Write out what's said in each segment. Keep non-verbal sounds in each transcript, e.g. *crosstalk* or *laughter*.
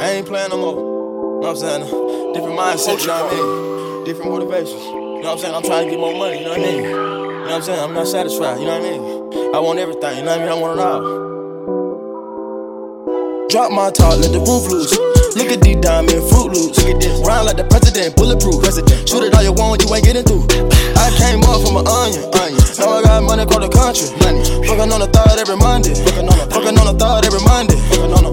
I ain't playing no more. You know what I'm saying? Different mindset, you know what I mean? Different motivations. You know what I'm saying? I'm trying to get more money, you know what I mean? You know what I'm saying? I'm not satisfied, you know what I mean? I want everything, you know what I mean? I want it all. Drop my top, let the roof loose. Look at these diamond fruit loops. Look at this. Round like the president, bulletproof. President. Shoot it all you want, you ain't getting through. I came up from an onion. onion. Now I got money across the country. Money. Fucking on the third every Monday. Fucking on the, third every Monday.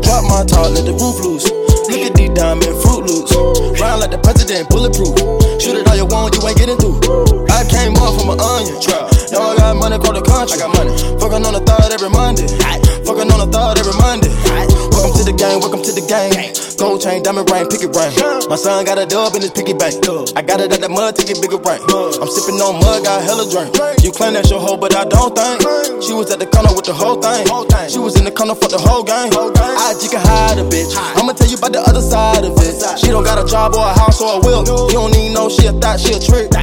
Drop my top, let the roof loose. Look at these diamond fruit loops. Round like the president, bulletproof. Shoot it all you want, you ain't getting through. I came up from an onion. Trap. I got money across the country. I got money. Fucking on the third every Monday. Fucking on the third every Monday. Welcome to the game, welcome to the game. Gold chain, diamond ring, picket ring. My son got a dub in his piggy bank. I got it at the mud to get bigger rank. I'm sipping on mud, got hella drink. You claim that's your hoe, but I don't think. She was at the corner with the whole thing. She was in the corner for the whole game. I just can hide a bitch. I'ma tell you about the other side of it. She don't got a job or a house or a will. You don't need no shit, a thought, she a trick.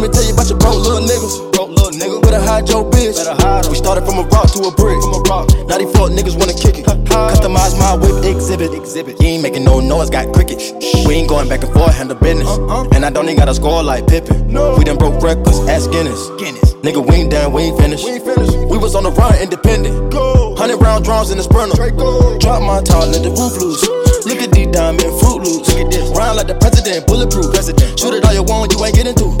Let me tell you about your broke little niggas. Broke little nigga. Better hide your bitch. We started from a rock to a brick. From a rock. Now these fuck niggas wanna kick it. Customize my whip exhibit. Exhibit. You ain't making no noise, got crickets. We ain't going back and forth, handle business. Uh-uh. And I don't even got a score like Pippen. We done broke records, ask Guinness. Guinness. Nigga, we ain't done, we ain't finished. We ain't finished. We was on the run, independent. Go. Hundred round drums in the sprinter. Drop my top, let the roof loose. Look at these diamond fruit loops. Look at this. Round like the president, bulletproof. President. Shoot it all you want, you ain't getting through.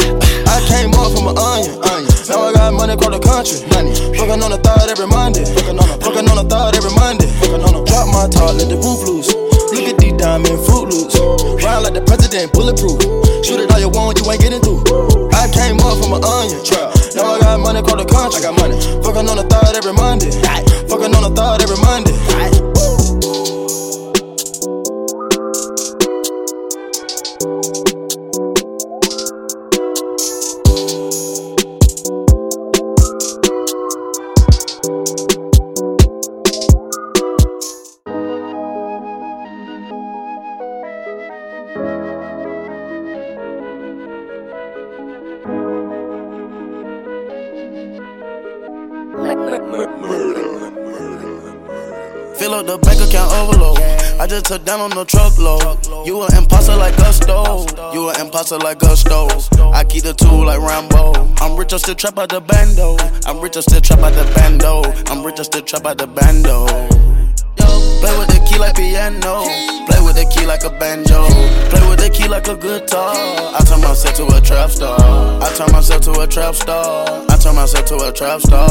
I came up from an onion. onion. Now I got money across the country. Money. Fucking on the third every Monday. Fucking on the, fucking on the third every Monday. Fucking on the, drop my top, let the roof loose. Look at these diamond fruit loops. Round like the president, bulletproof. Shoot it all you want, you ain't getting through. I came up from an onion. Now I got money across the country. I got money. Fucking on the third every Monday. Fucking on the third every Monday. Down on the truckload. You an imposter like Gusto. You an imposter like Gusto. I keep the tool like Rambo. I'm rich, I still trap out the bando. I'm rich, I still trap out the bando. I'm rich, I still trap out the bando. Play with the key like piano. Play with the key like a banjo. Play with the key like a guitar. I turn myself to a trap star. I turn myself to a trap star. I turn myself to a trap star.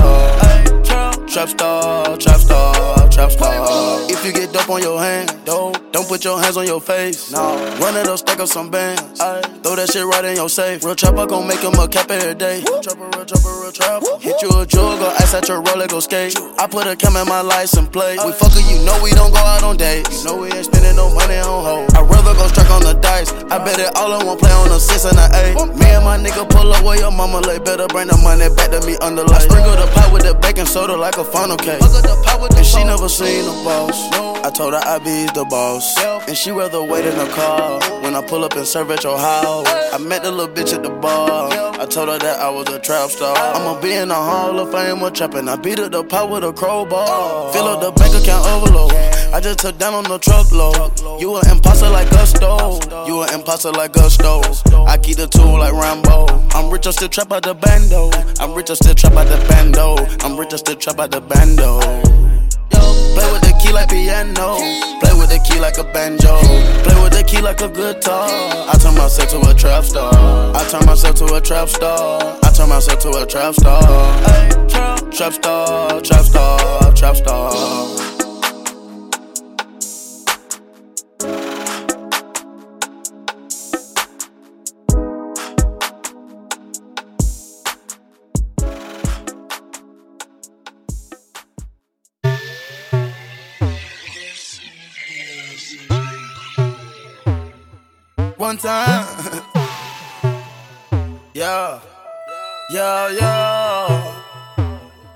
Trap star, trap star, If you get dope on your hand, dope, don't put your hands on your face. No, run it up, stack up some bands. Ay, throw that shit right in your safe. Real trapper gon' make him a cap every day. Trapper, trapper, real trapper. Hit you a jug or ice at your roller, go skate. I put a cam in my license plate. We fuckin', you know we don't go out on dates. You know we ain't spending no money on hoes. I'd rather go strike on the dice. I bet it all in one play on a six and a eight. Me and my nigga pull up where your mama lay. Better bring the money back to me under light. Sprinkle the pot with the baking soda like a funnel cake. And she never seen the boss. I told her I be the boss. And she rather wait in the car when I pull up and serve at your house. I met the little bitch at the bar. I told her that I was a trap star. I'ma be in the Hall of Fame with trapping. I beat up the pot with a crowbar. Fill up the bank account overload. I just took down on the truckload. You an imposter like Gusto. You an imposter like Gusto. I keep the tool like Rambo. I'm rich, I still trap out the bando. I'm rich, I still trap out the bando. I'm rich, I still trap out the bando. Play with the key like piano. Play with the key like a banjo. Play with the key like a guitar. Myself to a trap star. I turn myself to a trap star. I turn myself to a trap star. Trap star, trap star, trap star. One time. yeah. Yeah, yeah.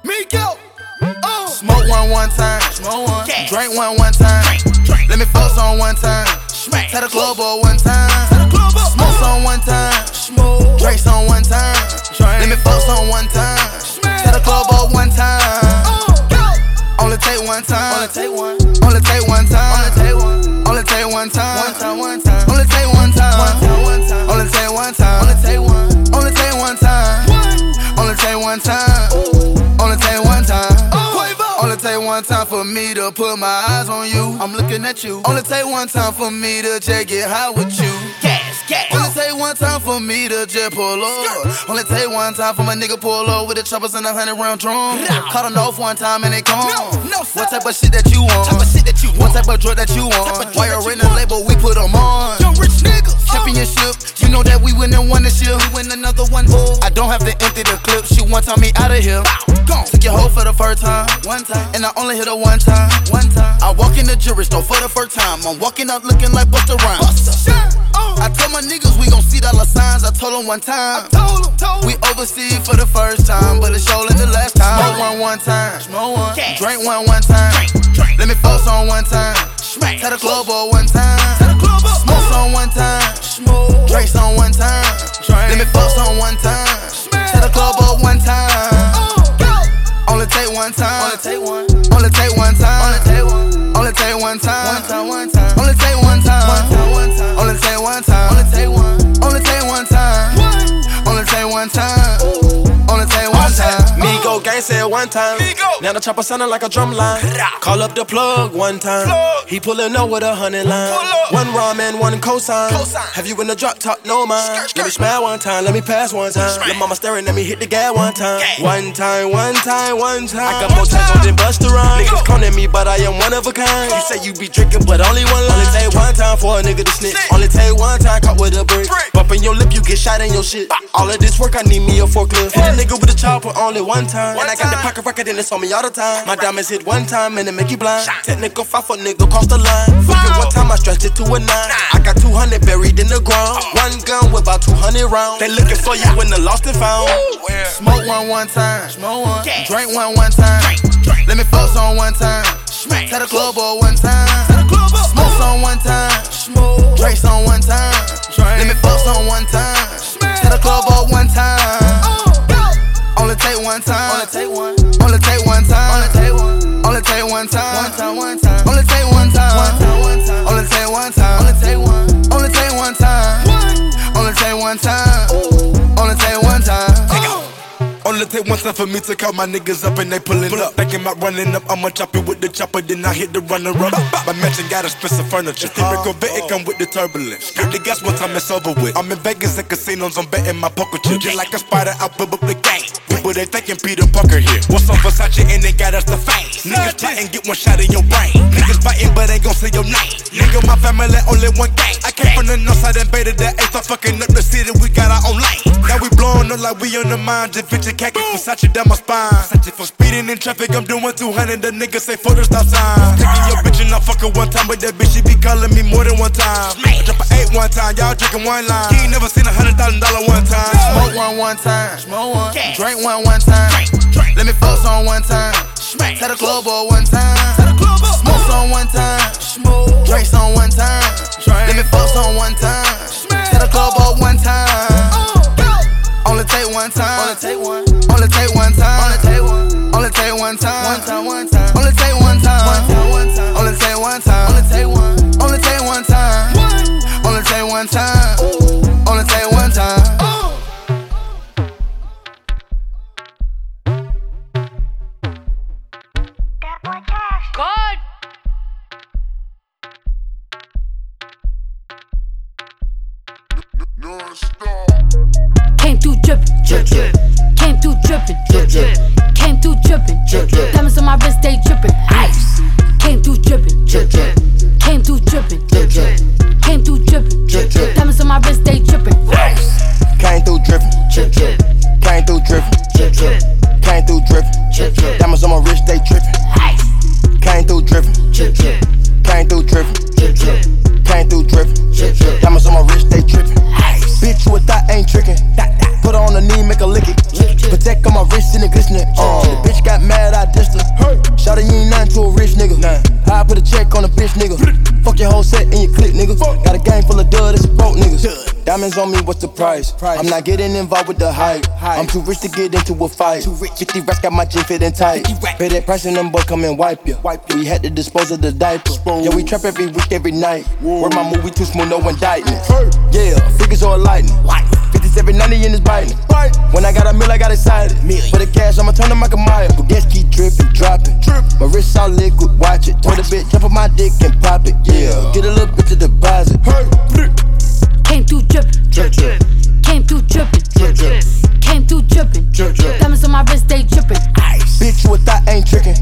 Miko. Oh. Smoke one one time. Smoke one. Drink one one time. Drink. Let me fuck on one time. Smack. Tell the club up one time. Smoke some one time. Smoke. Drink some one time. Drink. Let me fuck on one time. Smack. Tell the club up one time. Only take one time. Only take one. Only take one time. Only take one. Only take one time. one time time. Only take one time. Only take one. Only take one time. Only take one time. Only take one time. Only take one time for me to put my eyes on you. I'm looking at you. Only take one time for me to just get high with you. Cash, cash. Only take one time for me to just pull up. Only take one time for my nigga pull up with the choppers and a hundred round drum. Caught an off one time and they gone. No, no, what type of shit that you want? Type of shit that you want. What type of drug that you want? Why you're in the label we put them on? Yo, rich nigga. Championship, you know that we win and won this year. We win another one. I don't have to empty the clip. She one time me out of here. Gone. Took your hoe for the first time. One time. And I only hit her one time. One time. I walk in the jury store for the first time. I'm walking out looking like Busta Rhymes. Oh. I told my niggas we gon' see dollar signs. I told them one time. Told them, told we overseas for the first time, but it's showing the last time. Smoke one one time. Smoke one. Drink one one time. Drink, drink. Let me focus on one time. Smack. Tell the club boy one time. Tell the club boy. Smoke on one time. Me focus on one time. Tell the club boy one time. Only take one time. Only take one. Only take one time. Only take one. Only take one time. One time. Now the chopper sounding like a drum line. Call up the plug one time. He pulling up with a hundred line. One ramen, one cosign. Have you in the drop top? No mind. Let me smile one time. Let me pass one time. Let mama staring at me hit the gas one time. One time, one time, one time. I got more tattoos than Busta Rhymes. Niggas cloning me, but I am one of a kind. You say you be drinking, but only one line. Only take one time for a nigga to snitch. Only take one time caught with a brick. Bumping your lip, you get shot in your shit. All of this work, I need me a forklift. Hit a nigga with a chopper only one time. And I got the pocket record and it's on me all the time. My diamonds hit one time and it make you blind. Technical five for nigga cross the line. Fuck it one time, I stretched it to a nine. I got 200 buried in the ground. One gun with about 200 rounds. They looking for you when the lost and found. Smoke one one time. Smoke one. Drink one one time. Let me focus on one time. Tell the club boy one time. Smoke on one time. Drink on one time. Let me focus on one time. Tell the club boy one time. Only take one time. Only take one. Only take one time. Only take one. Only take one time. One time. One time. Only take one time. One time. One time. Only take one time. Only take one. Only take one time. Only take one time. Only take one time for me to call my niggas up and they pullin' up. Thinking about running up, I'ma chop it with the chopper, then I hit the runner up. My mansion got expensive furniture. Typical vet, it come with the turbulence. Get the gas one time, it's over with. I'm in Vegas at casinos, I'm betting my poker chips. Just like a spider, I build up the game. People they thinking Peter Parker here. What's on Versace and they got us the fame. Niggas plotting, get one shot in your brain. Niggas fighting, but ain't gon' say your name. Nigga, my family only one gang. I came from the north side and baited the eighth. Start fucking up the city, we got our own lane. Now we blowing up like we on the mind. Just bitch khaki Versace down my spine. Versace for speeding in traffic, I'm doing 200. The nigga say for the stop sign. Taking your bitch and I fuck her one time, but that bitch she be calling me more than one time. I drop an eight one time, y'all drinking one line. You ain't never seen a hundred thousand dollar one time. Smoke one one time. Smoke one. Drink one one time. Let me focus on one time. Tell the club boy one time. Smoke on one time. Drink on one time. Let me focus on one time. Tell the club boy one time. Only take one time. Only take one. Only take one time. Only take one. Only take one time. One time. One time. Only take one time. One time. One time. Only take one time. Only take one. Only take one time. Only take one time. Drip, drip. Came through drippin', drip, drip. Came through drippin', drip, drip. Diamonds on my wrist, they drippin', ice. Came through drippin', drip, drip. Came through drippin', drip, drip. Came through drippin', drip, drip. Diamonds on my wrist, they drippin', ice. Came through drippin', Drip, drip, came through drippin', drip, drip, came through drippin'. drip, drip. Diamonds on my wrist, they trippin'. Ice. Came through drippin', Drip, drip, came through drippin', drip, drip, came through drippin'. drip, drip. Diamonds on my wrist, they trippin'. Ice. Bitch, a thought ain't trickin'. Put her on the knee, make her lick it. Protect on my wrist and it glistening. Uh, the bitch got mad, I dissed her. Shout you ain't nothing to a rich nigga. I put a check on a bitch nigga. Fuck your whole set and your click nigga. Got a gang full of dud, it's broke niggas. Diamonds on me, what's the price? I'm not getting involved with the hype. I'm too rich to get into a fight. Too rich. 50 racks got my gym fitting tight. Pay that price and them boys come and wipe ya. We had to dispose of the diaper. Yeah, we trap every week, every night. Where my movie too smooth, no indictment. Yeah, figures all lightning. 50 It's every 90 in his biting. When I got a meal, I got excited. For the cash, I'ma turn to Michael Myers. Gas keep dripping, dropping. My wrist all liquid, watch it. Told a bitch, jump on my dick and pop it. Yeah, get a little bit to deposit. Came through drippin', drip drip. Came through drippin', drip drip. Came through drippin', drip drip. Diamonds on my wrist, they drippin'. Ice. Bitch, you a thought ain't trickin'.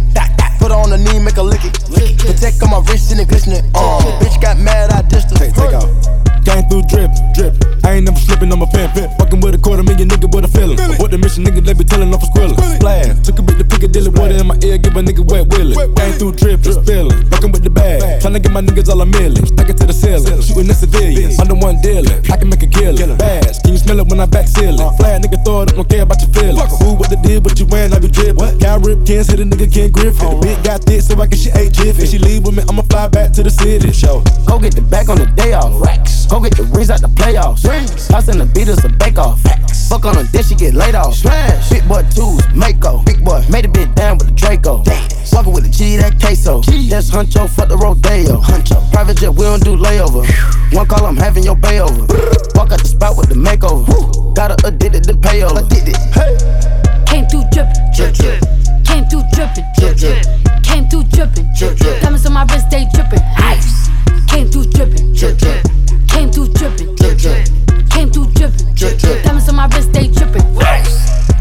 Put on the knee, make her lick it. Protect on my wrist and it glistening. Uh, bitch got mad, I dissed her. Take, take off. Came through drip, drip. I ain't never slipping on my pimp. Fucking with a quarter million nigga with a feeling. What the mission nigga they be telling off a squirrel. Splash. Took a bit to Piccadilly water in my ear, give a nigga wet willy. Came through drip, just feeling. Fucking with the bag. Tryna get my niggas all a million. Stack it to the ceiling. Shooting the civilians. Under one dealing. I can make a killing. Bass. Can you smell it when I back ceiling? Flat nigga throw it up, don't care about your feelings. Who what the deal, what you wearing, I be drip. Cow rip, can't hit a nigga, can't grip it. The bitch got thick, so I can she ate jiffy. If she leave with me, I'ma fly back to the city. Show. Go get the back on the day off. Racks. Go get the rings out the playoffs. Rings. Tossing the beaters a bake off. Facts. Fuck on them, then she get laid off. Smash. Big boy twos, Mako. Big boy made a bit down with the Draco. Dance. Walking with the G, that queso. G. That's Huncho, fuck the Rodeo. Huncho. Private jet, we don't do layover. One call, I'm having your bay over. Walk out the spot with the makeover. Got her addicted to payover. Addicted. Hey. Came through drippin', drip drip. Came through drippin', drip drip. Came through drippin', drip drip. Diamonds on my wrist, they drippin'. Ice. Came through drippin', drip drip. Came through drippin', drip drip. Came through drippin', drip drip. Diamonds on my wrist, they drippin'.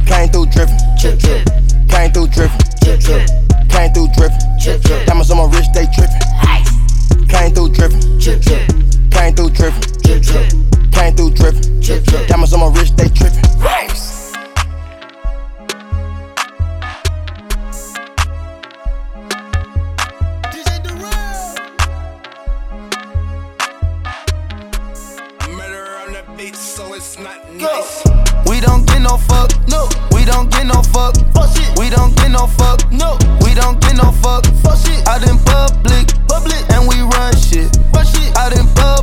Came through drippin'. Drip drip. Came through drippin'. Drip drip. Came through drippin'. Drip drip. Diamonds on my wrist, they trippin'. Ice. Came through drippin'. Drip drip. Came through drippin'. Drip drip. Came through drippin'. Drip drip. Diamonds on my wrist, they trippin'. Nice. We don't get no fuck, no. We don't get no fuck, fuck shit. We don't get no fuck, no. We don't get no fuck, fuck shit. Out in public, public, and we run shit, run shit. Out in public, public,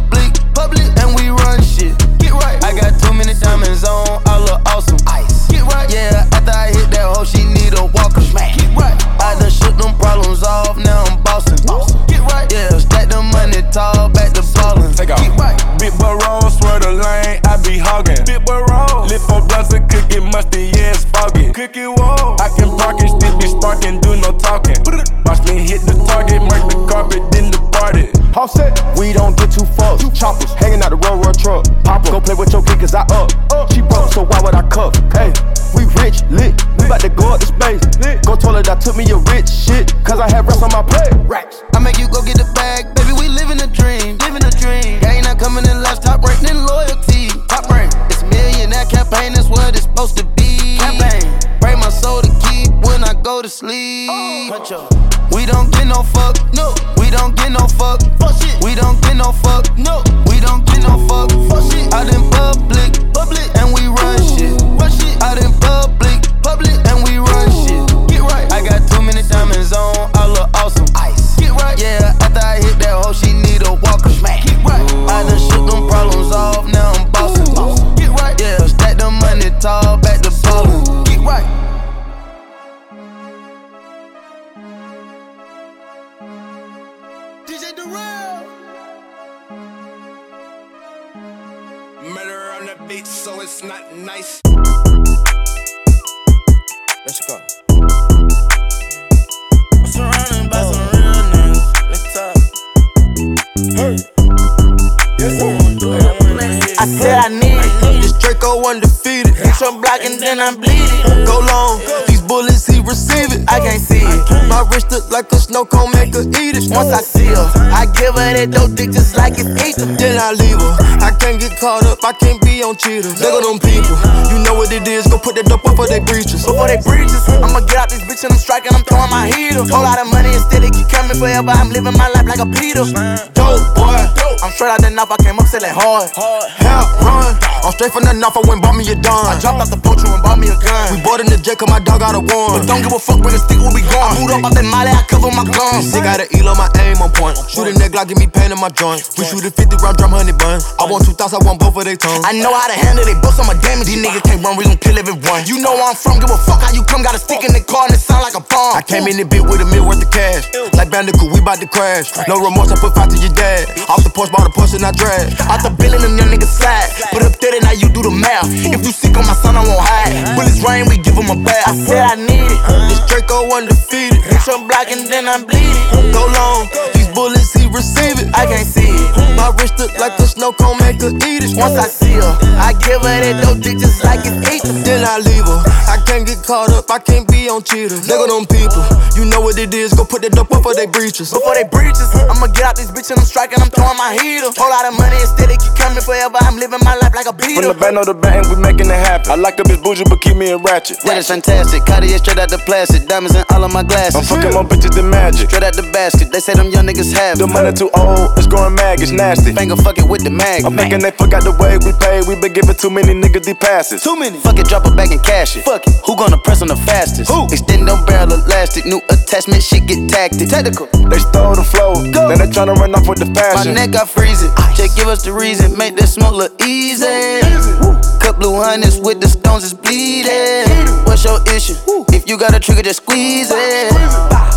musty, yeah, it's foggy. Cookie wall, I can park it, still be sparking, do no talking. Watch me hit the target, mark the carpet, then depart it. Offset, we don't get too fucked. Choppers hanging out the road, road truck. Papa, go play with your kid, cause I up. She broke, so why would I cuff? Hey, we rich, lit. We bout to go up to space. Go toilet, I took me a rich shit, cause I had rest on my plate. Racks. I make you go get the bag, supposed to be. Campaign, pray my soul to keep when I go to sleep. Oh. We don't get no fuck, no. We don't get no fuck, fuck shit. We don't get no fuck, no. We don't get no fuck, fuck shit. Out in public, public, and we run shit, run shit. Out in public, Blocking, then I'm bleeding. Go long. These bullets, receive it. I can't see it. My wrist look like a snow cone, make her eat it. Once I see her, I give her that dope dick just like it's ether. Then I leave her. I can't get caught up, I can't be on cheaters. Look at them people. You know what it is, go put that dope up for they breaches. Before they breaches, I'ma get out this bitch and I'm striking, I'm throwing my heater. Whole lot of money instead, it keep coming forever. I'm living my life like a Peter. Dope boy. I'm straight out the knife, I came up selling hard. Help run. I'm straight from the north, I went bought me a dime. I dropped off the poacher and bought me a gun. We bought in the jet, cause my dog got a one. Don't give a fuck, bring a stick when we I gone. boot up out that molly, I cover my guns. Sick out of elo, my aim on point. Shoot a neck Glock, give me pain in my joint. We shoot a 50 round drum, honey bun. I want two thoughts, I want both of their tongues. I know how to handle it, bust on my damage. These niggas can't run, we gon' kill everyone. You know where I'm from, give a fuck how you come. Got a stick in the car and it sound like a bomb. I came in the bit with a mil worth of cash. Like Bandicoot, we bout to crash. No remorse, I put five to your dad. Off the Porsche, bought a Porsche and I drag. Out the billion, them young niggas slide. Put up 30, now you do the math. If you sick on my son, I won't hide. Bullets rain, we give him a bath. I said I need it. This Draco undefeated. Hit your block and then I'm bleeding. Go long, these bullets he receive it. I can't see it. My wrist look like a snow cone, make her eat it. Once I see her, I give her that dope dick just like it's eating. Then I leave her. I can't get caught up, I can't be on cheaters. Nigga, them people, you know what it is. Go put that dope up for they breaches. Before they breaches, I'ma get out this bitch and I'm striking, I'm throwing my heater. Whole lot of money instead, it keep coming forever. I'm living my life like a beetle. From beater. the band of the band, we making it happen. I like a bitch bougie, but keep me in ratchet. That is fantastic. Cartier straight out the plastic. Diamonds in all of my glasses. I'm fucking more bitches than magic. Straight out the basket. They say them young niggas have it. The money too old, it's growing mag, it's nasty. Finger fuck it with the mag. I'm thinking they forgot the way we pay. We been giving too many niggas these passes. Too many. Fuck it, drop it back and cash it. Fuck it. Who gonna press on the fastest? Who? Extend them barrel elastic. New attachment, shit get tactic. Technical. They stole the flow, then they tryna run off with the My fashion. neck got freezing. Just give us the reason. Make that smoke look easy. Cut blue hundreds with the stones is bleeding. What's your issue? If you got a trigger, just squeeze it.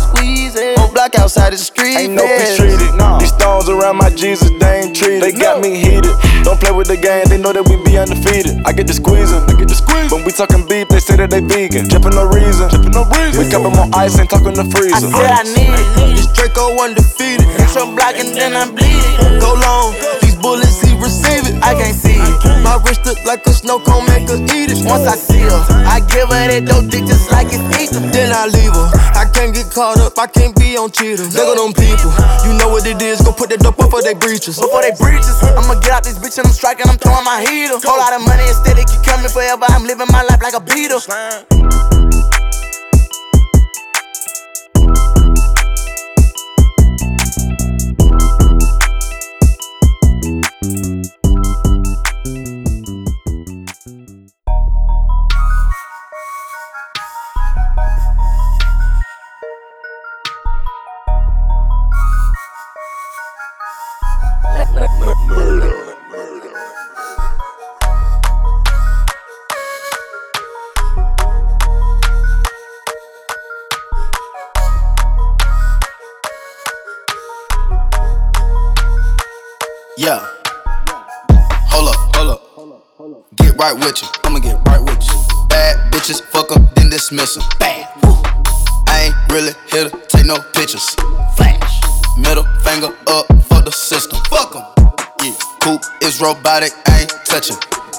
Squeeze it. Whole block outside the street. Ain't no peace treated. These stones around my Jesus, they ain't treated. They got me heated. Don't play with the game, they know that we be undefeated. I get the squeezing, I get the squeeze. When we talking beef, they say that they vegan. Drippin' no reason, drippin' no reason. We cup 'em on ice and talking the I freezer. said I need it. This Draco undefeated. Hit your block and then I'm bleeding. Go long, bullets he receive it. I can't see it. My wrist look like a snow cone, make her eat it. Once I see her, I give her that dope dick just like it's eating. Then I leave her. I can't get caught up, I can't be on cheaters. Nigga, them people, you know what it is. Go put that dope up for they breaches. Before they breaches, I'ma get out this bitch and I'm striking, I'm throwing my heater. Whole lot of money instead, it keep coming forever. I'm living my life like a beater. Yeah. Hold up, hold up. Hold up, hold up. Get right with you. I'ma get right with you. Bad bitches, fuck fuck 'em, then dismiss 'em. Bad. I ain't really here to take no pictures. Flash. Middle finger up the system. Fuck Fuck 'em. Yeah. Coupe is robotic, I ain't touching.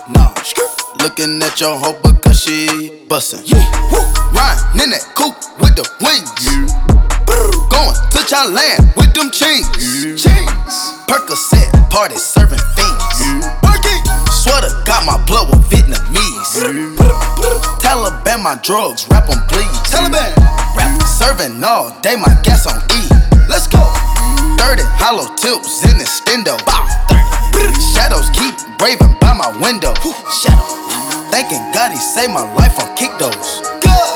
Nah. Looking at your hoe because she bustin'. Yeah. Woo. Riding in that coupe with the wings. Yeah. Going to Thailand with them chains. Yeah. Chains. Percocet, party serving fiends. Working. Sweater got my blood with Vietnamese. Yeah. Taliban my drugs, rap on please. Taliban. Rap serving all day, my gas on E. Let's go. 30 hollow tips in the stendo. Bow. Shadows keep braving by my window. Shadow. Thanking God he saved my life on kick those.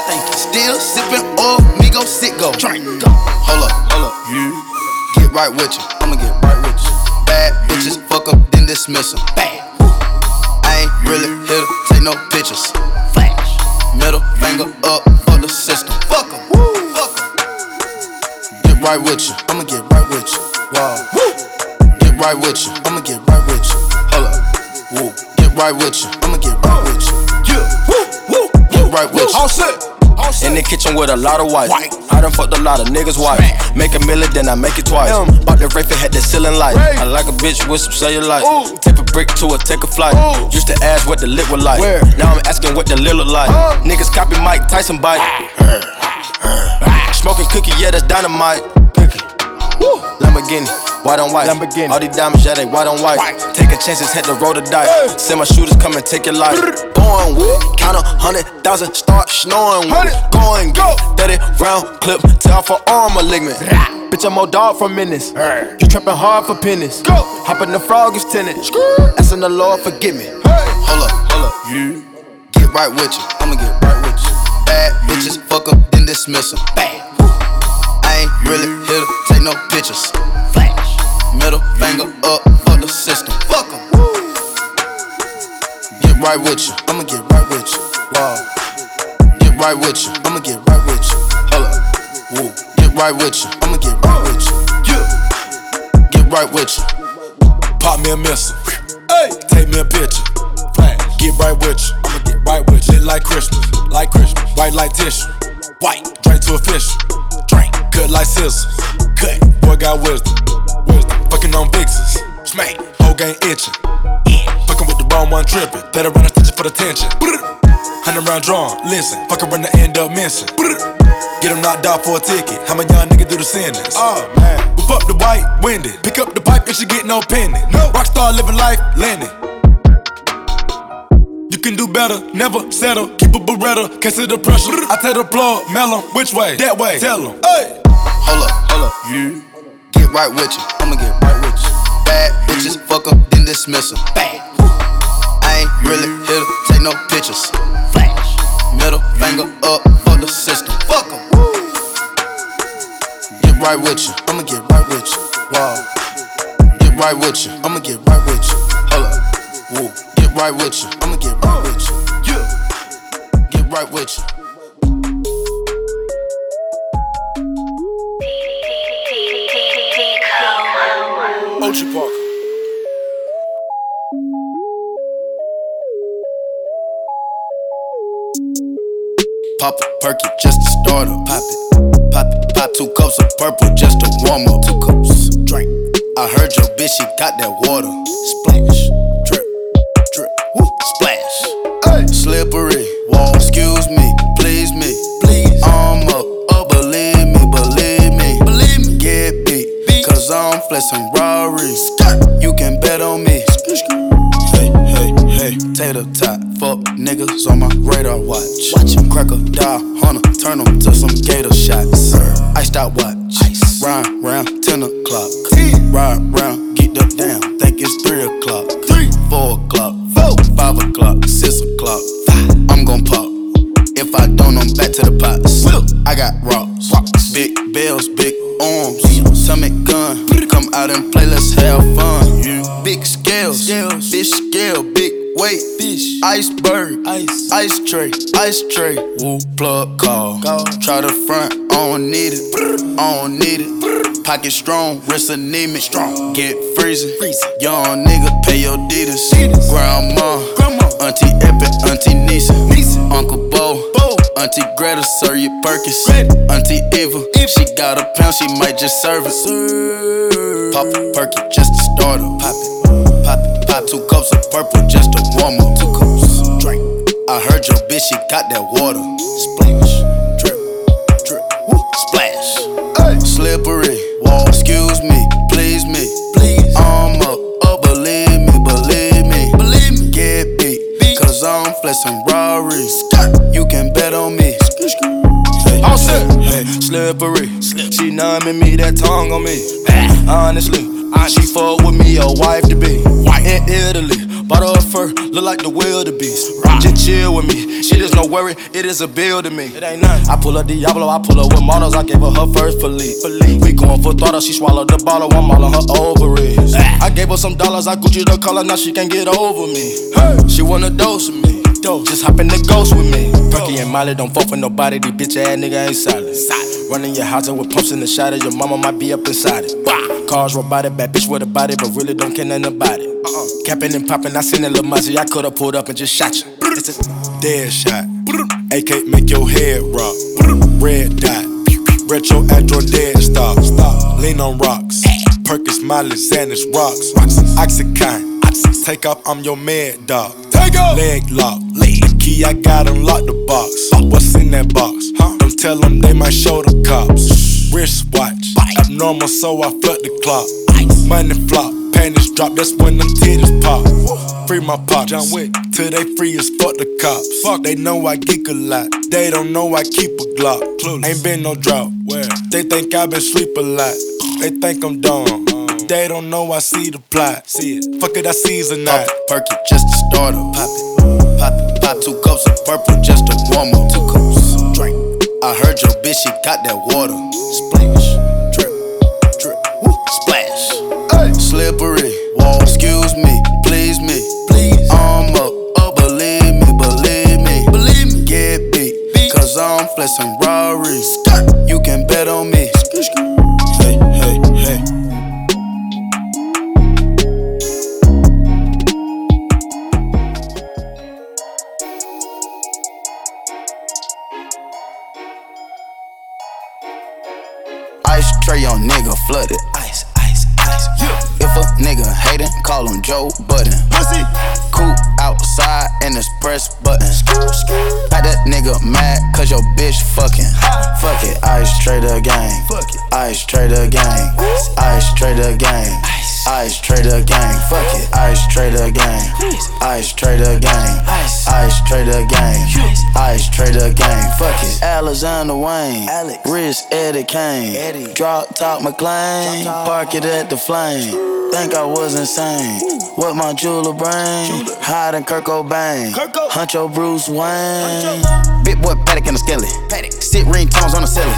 Thank you. Still sipping oil, me go sit go. Hold up, hold up. Get right with you. I'ma get right with you. Bad bitches, fuck 'em, then dismiss 'em. Bad. I ain't really here to take no pictures. Flash. Middle finger up for the system. Fuck 'em. Fuck 'em. Get right with you. I'ma get right with you. Wow. Get right with you. I'ma get right with you. Hold up. Woo. Get right with you. I'ma get right with you. Yeah. Woo. Woo. Get right with you. All set. In the kitchen with a lot of white. I done fucked a lot of niggas' wife. Make a million, then I make it twice. Bought the Wraith and had the ceiling light. I like a bitch with some cellulite. Tip a brick to a take a flight. Used to ask what the lip was like. Now I'm asking what the lip look like. Niggas copy Mike Tyson bite. Smoking cookie, yeah, that's dynamite. Lamborghini, white on white. Lamborghini. All these diamonds, yeah, they white on white. Taking chances, had to roll the dice. Send my shooters come and take your life. Going with, count a hundred thousand, start snoring with. it. Going, go. 30 round clip, tell for arm malignant. Bitch, I'm old dog from Menace. You trapping hard for pennies. Go. Hop in the frog is tenant. Asking the Lord, forgive me. Hold up, hold up. Get right with you. I'ma get right with you. Bad bitches, fuck 'em, then dismiss dismiss 'em. Bad. I ain't really to take no pictures. Flash. Middle finger up for the system. Fuck 'em. Get right with you. I'ma get right with you. Wow. Get right with you. I'ma get right with you. Hold up. Woo. Get right with you. I'ma get right with you. Yeah. Get right with you. Pop me a missile. Hey, take me a picture. Get right with you. I'ma get right with you. Lit like Christmas, like Christmas. White like tissue. White, drink to a fish. Drink, cut like scissors. Cut, boy got wisdom. Wisdom, fucking on vixens. Smack, whole game itching. Fucking with the wrong one tripping. Better run a stitch for the tension. Hundred round drawn, listen. Fucking run the end up missing. Get him knocked out for a ticket. How my young nigga do the sentence? Oh man. Whip up the white, winded. Pick up the pipe and she get no penny. No. Rockstar living life, landing. You can do better, never settle. Keep a beretta, the pressure. I tell the plug, mellow, which way? That way. Tell him. Hey. Hold up, hold up. You get right with you. I'ma get right with you. Bad bitches, fuck 'em, then dismiss 'em. Bang. I ain't really here to take no pictures. Flash. Middle finger up for the system. Fuck 'em. Get right with you. I'ma get right with you. Wow. Get right with you. I'ma get right with you. Hold up. Woo. Get right with you. I'ma get right with you. Yeah. Get right with you. Ochi Parker. Pop a perky just to start up. Pop it. Pop it. Pop two cups of purple just to warm up. Two cups. Drink. I heard your bitch, she got that water. Splash. Drip. Drip. Woo. Splash. Hey. Slippery. Wall. Excuse me. Cause I'm. You can bet on me. Hey, hey, hey. Tater tot. Fuck niggas on my radar watch. Watch 'em crack a die, hunter, turn 'em to some gator shots. Iced out watch. Ice. Ride round 10 o'clock. Ride round, get up down. Think it's 3 o'clock. 3, 4 o'clock. 4, 5 o'clock. 6 o'clock. I'm gon' pop. If I don't, I'm back to the pots. I got rocks. Big bells, big arms. Stomach gun. Come out and play, let's have fun. Big scales, fish scale, big weight, fish, iceberg, ice, ice tray, ice tray. Woo, plug call. call. Try the front, I don't need it, I don't need it. Pocket strong, wrist anemic, strong. Get freezing, young nigga, pay your deeders. Grandma, Auntie Epic, Auntie Nisa, Uncle Bo, Auntie Greta, serve you Perkins. Auntie Eva, if she got a pound, she might just serve it. Pop a perky just to start her. Pop it, pop it, pop two cups of purple just to warm up. Two cups, drink. I heard your bitch, she got that water. Splash, drip, drip, woo, splash. Slippery, wall. Excuse me, please me, please. I'm up, oh believe me, believe me, believe me. Get beat, cause I'm flexing Rari. You can bet on me. All set. Hey, slippery. She numbing me, that tongue on me. Ah. Honestly, she fuck with me, a wife to be. In Italy, bought her fur, look like the wildebeest. Just chill with me, shit is no worry, it is a bill to me. It ain't nothing. I pull a Diablo, I pull her with models, I gave her her first police. We going for throttle, she swallowed the bottle, I'm all on her ovaries. Ah. I gave her some dollars, I Gucci the color, now she can't get over me. She wanna dose with Just hop in the ghost with me. Perky and Molly don't fuck with nobody. These bitch ass nigga ain't solid. Running your house with pumps in the shadows. Your mama might be up inside it. Cars robotic, bad bitch with a body, but really don't care nothing about it. Capping and popping, I seen a little Mozzie. I could've pulled up and just shot you. It's a Dead shot. AK make your head rock. Red dot. Retro Adron dead stop. Stop. Lean on rocks. Perkins, Miley, Xanax, rocks. Oxycontin. Take off, I'm your mad dog. Take off. Leg lock. Leg. Key, I got unlock the box. What's in that box? Huh? Don't tell them they might show the cops. Wrist Wristwatch. Abnormal, so I flood the clock. Money flop. Panties drop, that's when them titties pop. Free my pops. John Wick. Till they free as fuck the cops. Fuck, they know I geek a lot. They don't know I keep a Glock. Ain't been no drought. Where? They think I been sleep a lot. They think I'm dumb. They don't know I see the plot. See it. Fuck it, I season that. Perk it just to start her. Pop it, pop it, pop two cups of purple just to warm up. Two cups, of drink. I heard your bitch, she got that water. Splash, drip, drip, woo, splash. Slippery, wall. Excuse me, please me, please. I'm up, oh believe me, believe me, believe me. Get beat, cause I'm flexing Rari. You can bet on me. flooded. Ice, ice, ice. Yeah. If a nigga hatin', call him Joe Budden. Pussy. Cool outside and it's press button. Got that nigga mad cause your bitch fucking. Fuck it, ice trader gang. Ice trader gang. Ice trader gang. Ice trader gang. Fuck it, ice trader gang. Ice trader gang. Ice trader gang. Ice trader gang. Fuck it. Alexander Wang. Alex. Rich Eddie Kane. Eddie. Drop top McLean. Park it at the flame. Think I was insane. What my jeweler brain? Hiding Kurt Cobain. Huncho Bruce Wayne. Big boy Paddock in the skelly. Sit ringtones on the ceiling.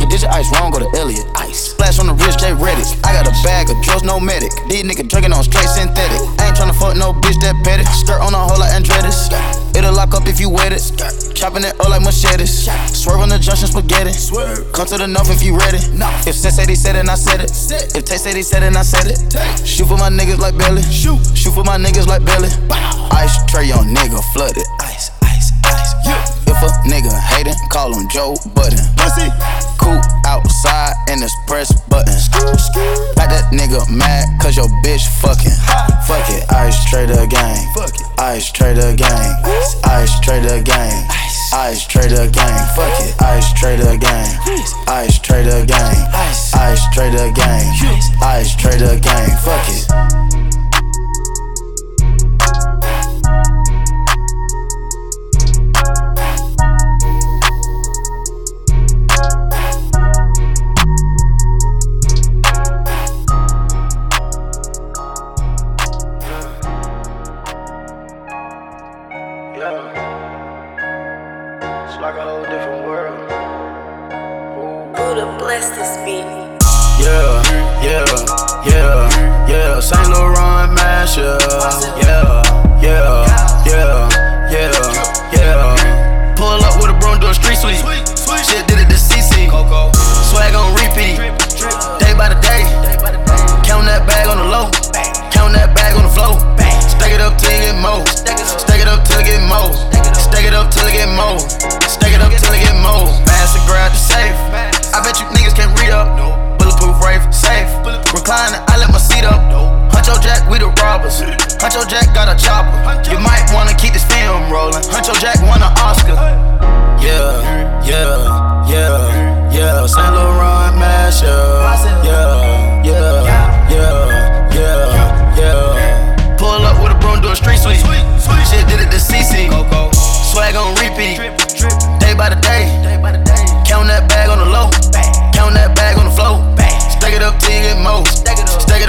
You did your ice wrong, go to Elliot. Ice. Splash on the wrist, J Reddick. I got a bag of drugs, no medic. These niggas drinking on straight synthetic. I ain't tryna fuck no bitch that petty. Skirt on a whole like Andretti's. It'll lock up if you wet it. Chopping it up like machetes. Swerve on the junction spaghetti. Come to the north if you ready. If Sen said he said it, and I said it. If Tay said he said it, and I said it. Shoot for my niggas like Belly. Shoot. Shoot for my niggas like Belly. Ice tray on nigga flooded. Ice, ice, ice. Yeah. If a nigga hatin', call him Joe Budden. Pussy. Cool outside and it's press button. Got that nigga mad cause your bitch fucking. Fuck it, ice trader gang. Fuck it. Ice trader gang. Ice trader gang. Ice trader gang. Fuck it, ice trader gang. Ice trader gang. Ice trader gang. Ice trader gang. Fuck it.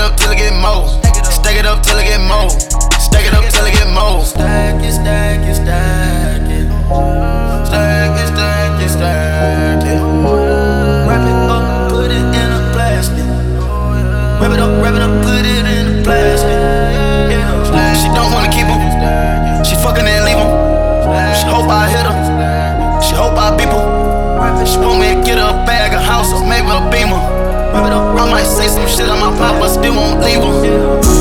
Up till it get more. Stack it up till it get more. Stack it up till it get more. Stack it, stack it, stack it. Stack it, stack it, stack it. Wrap it up, put it in a plastic. Wrap it up, wrap it up, put it in a plastic. Yeah. She don't wanna keep him. She fucking and leave him. She hope I hit her. She hope I beep her. She want me to get a bag, a house, or maybe a I might say some shit on my pop, but still won't leave her.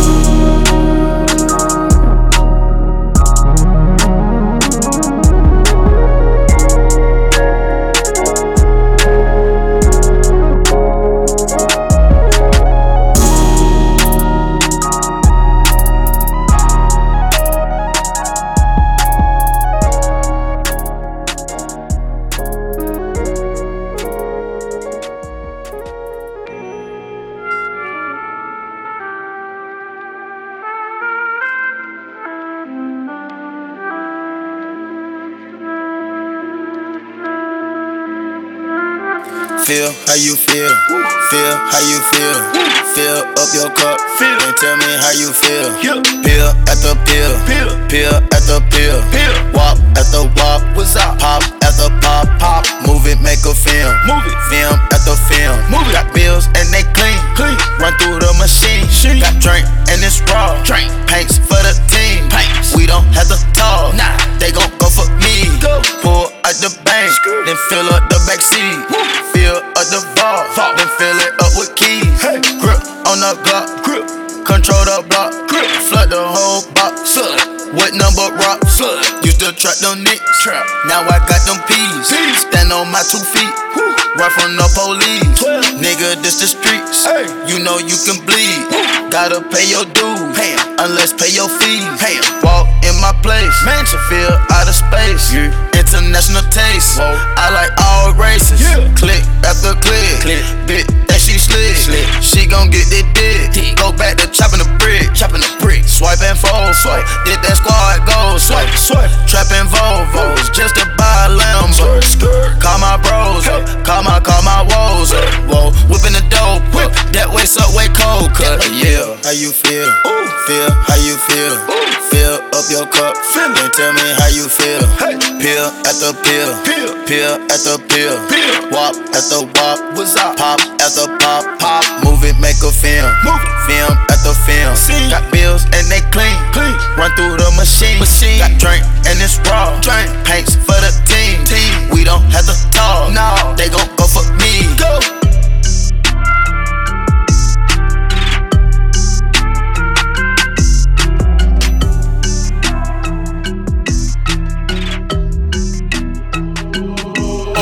How you feel. Fill up your cup. And tell me how you feel. Pill after pill. Pill after pill. Wop after wop. What's up? Pop after pop. Pop. Move it, make a film. Move it. Film after film. Move it. Got bills and they clean. Clean. Run through the machine. Machine. Got drink and it's raw. Drink. Paints for the team. Paints. We don't have to talk. Nah. They gon' go for me. Go. Pull out the bank. Then fill up the back seat. Fill up the vault. Then fill it up with keys. Hey. Grip on the Glock. Grip. Control the block. Grip. Flood the whole box. Flood. What number rock? Flood. Used to trap them nicks. Trap. Now I got them peas. Peas. Stand on my two feet. right from the police. Nigga, this the streets. You know you can bleed. Gotta pay your dues. Unless pay your fees. Walk in my place. Mansion feel out of space. International taste. I like all races. Click after click, click. Bit she slick. She gon' get that dick. Go back to chopping the brick. Chopping the brick. Swipe and fold. Swipe. Did that squad go? Swipe. Swipe. Trapping Volvos just to buy a Lambo. Call my bros. up. Call my call my woes. up. Whoa. Whipping the dope. up. That way subway cold cut. Yeah. How you feel? Feel how you feel. Fill up your cup. Then tell me how you feel. Pill after pill. Pill after pill. Wop after wop. What's up? Pop after pop. Pop. pop, Move it, make a film. Film after film. Got bills and they clean. clean. Run through the machine. machine. Got drink and it's raw. Drink. Paints for the team. We don't have to talk. No. They gon' go for me. Go.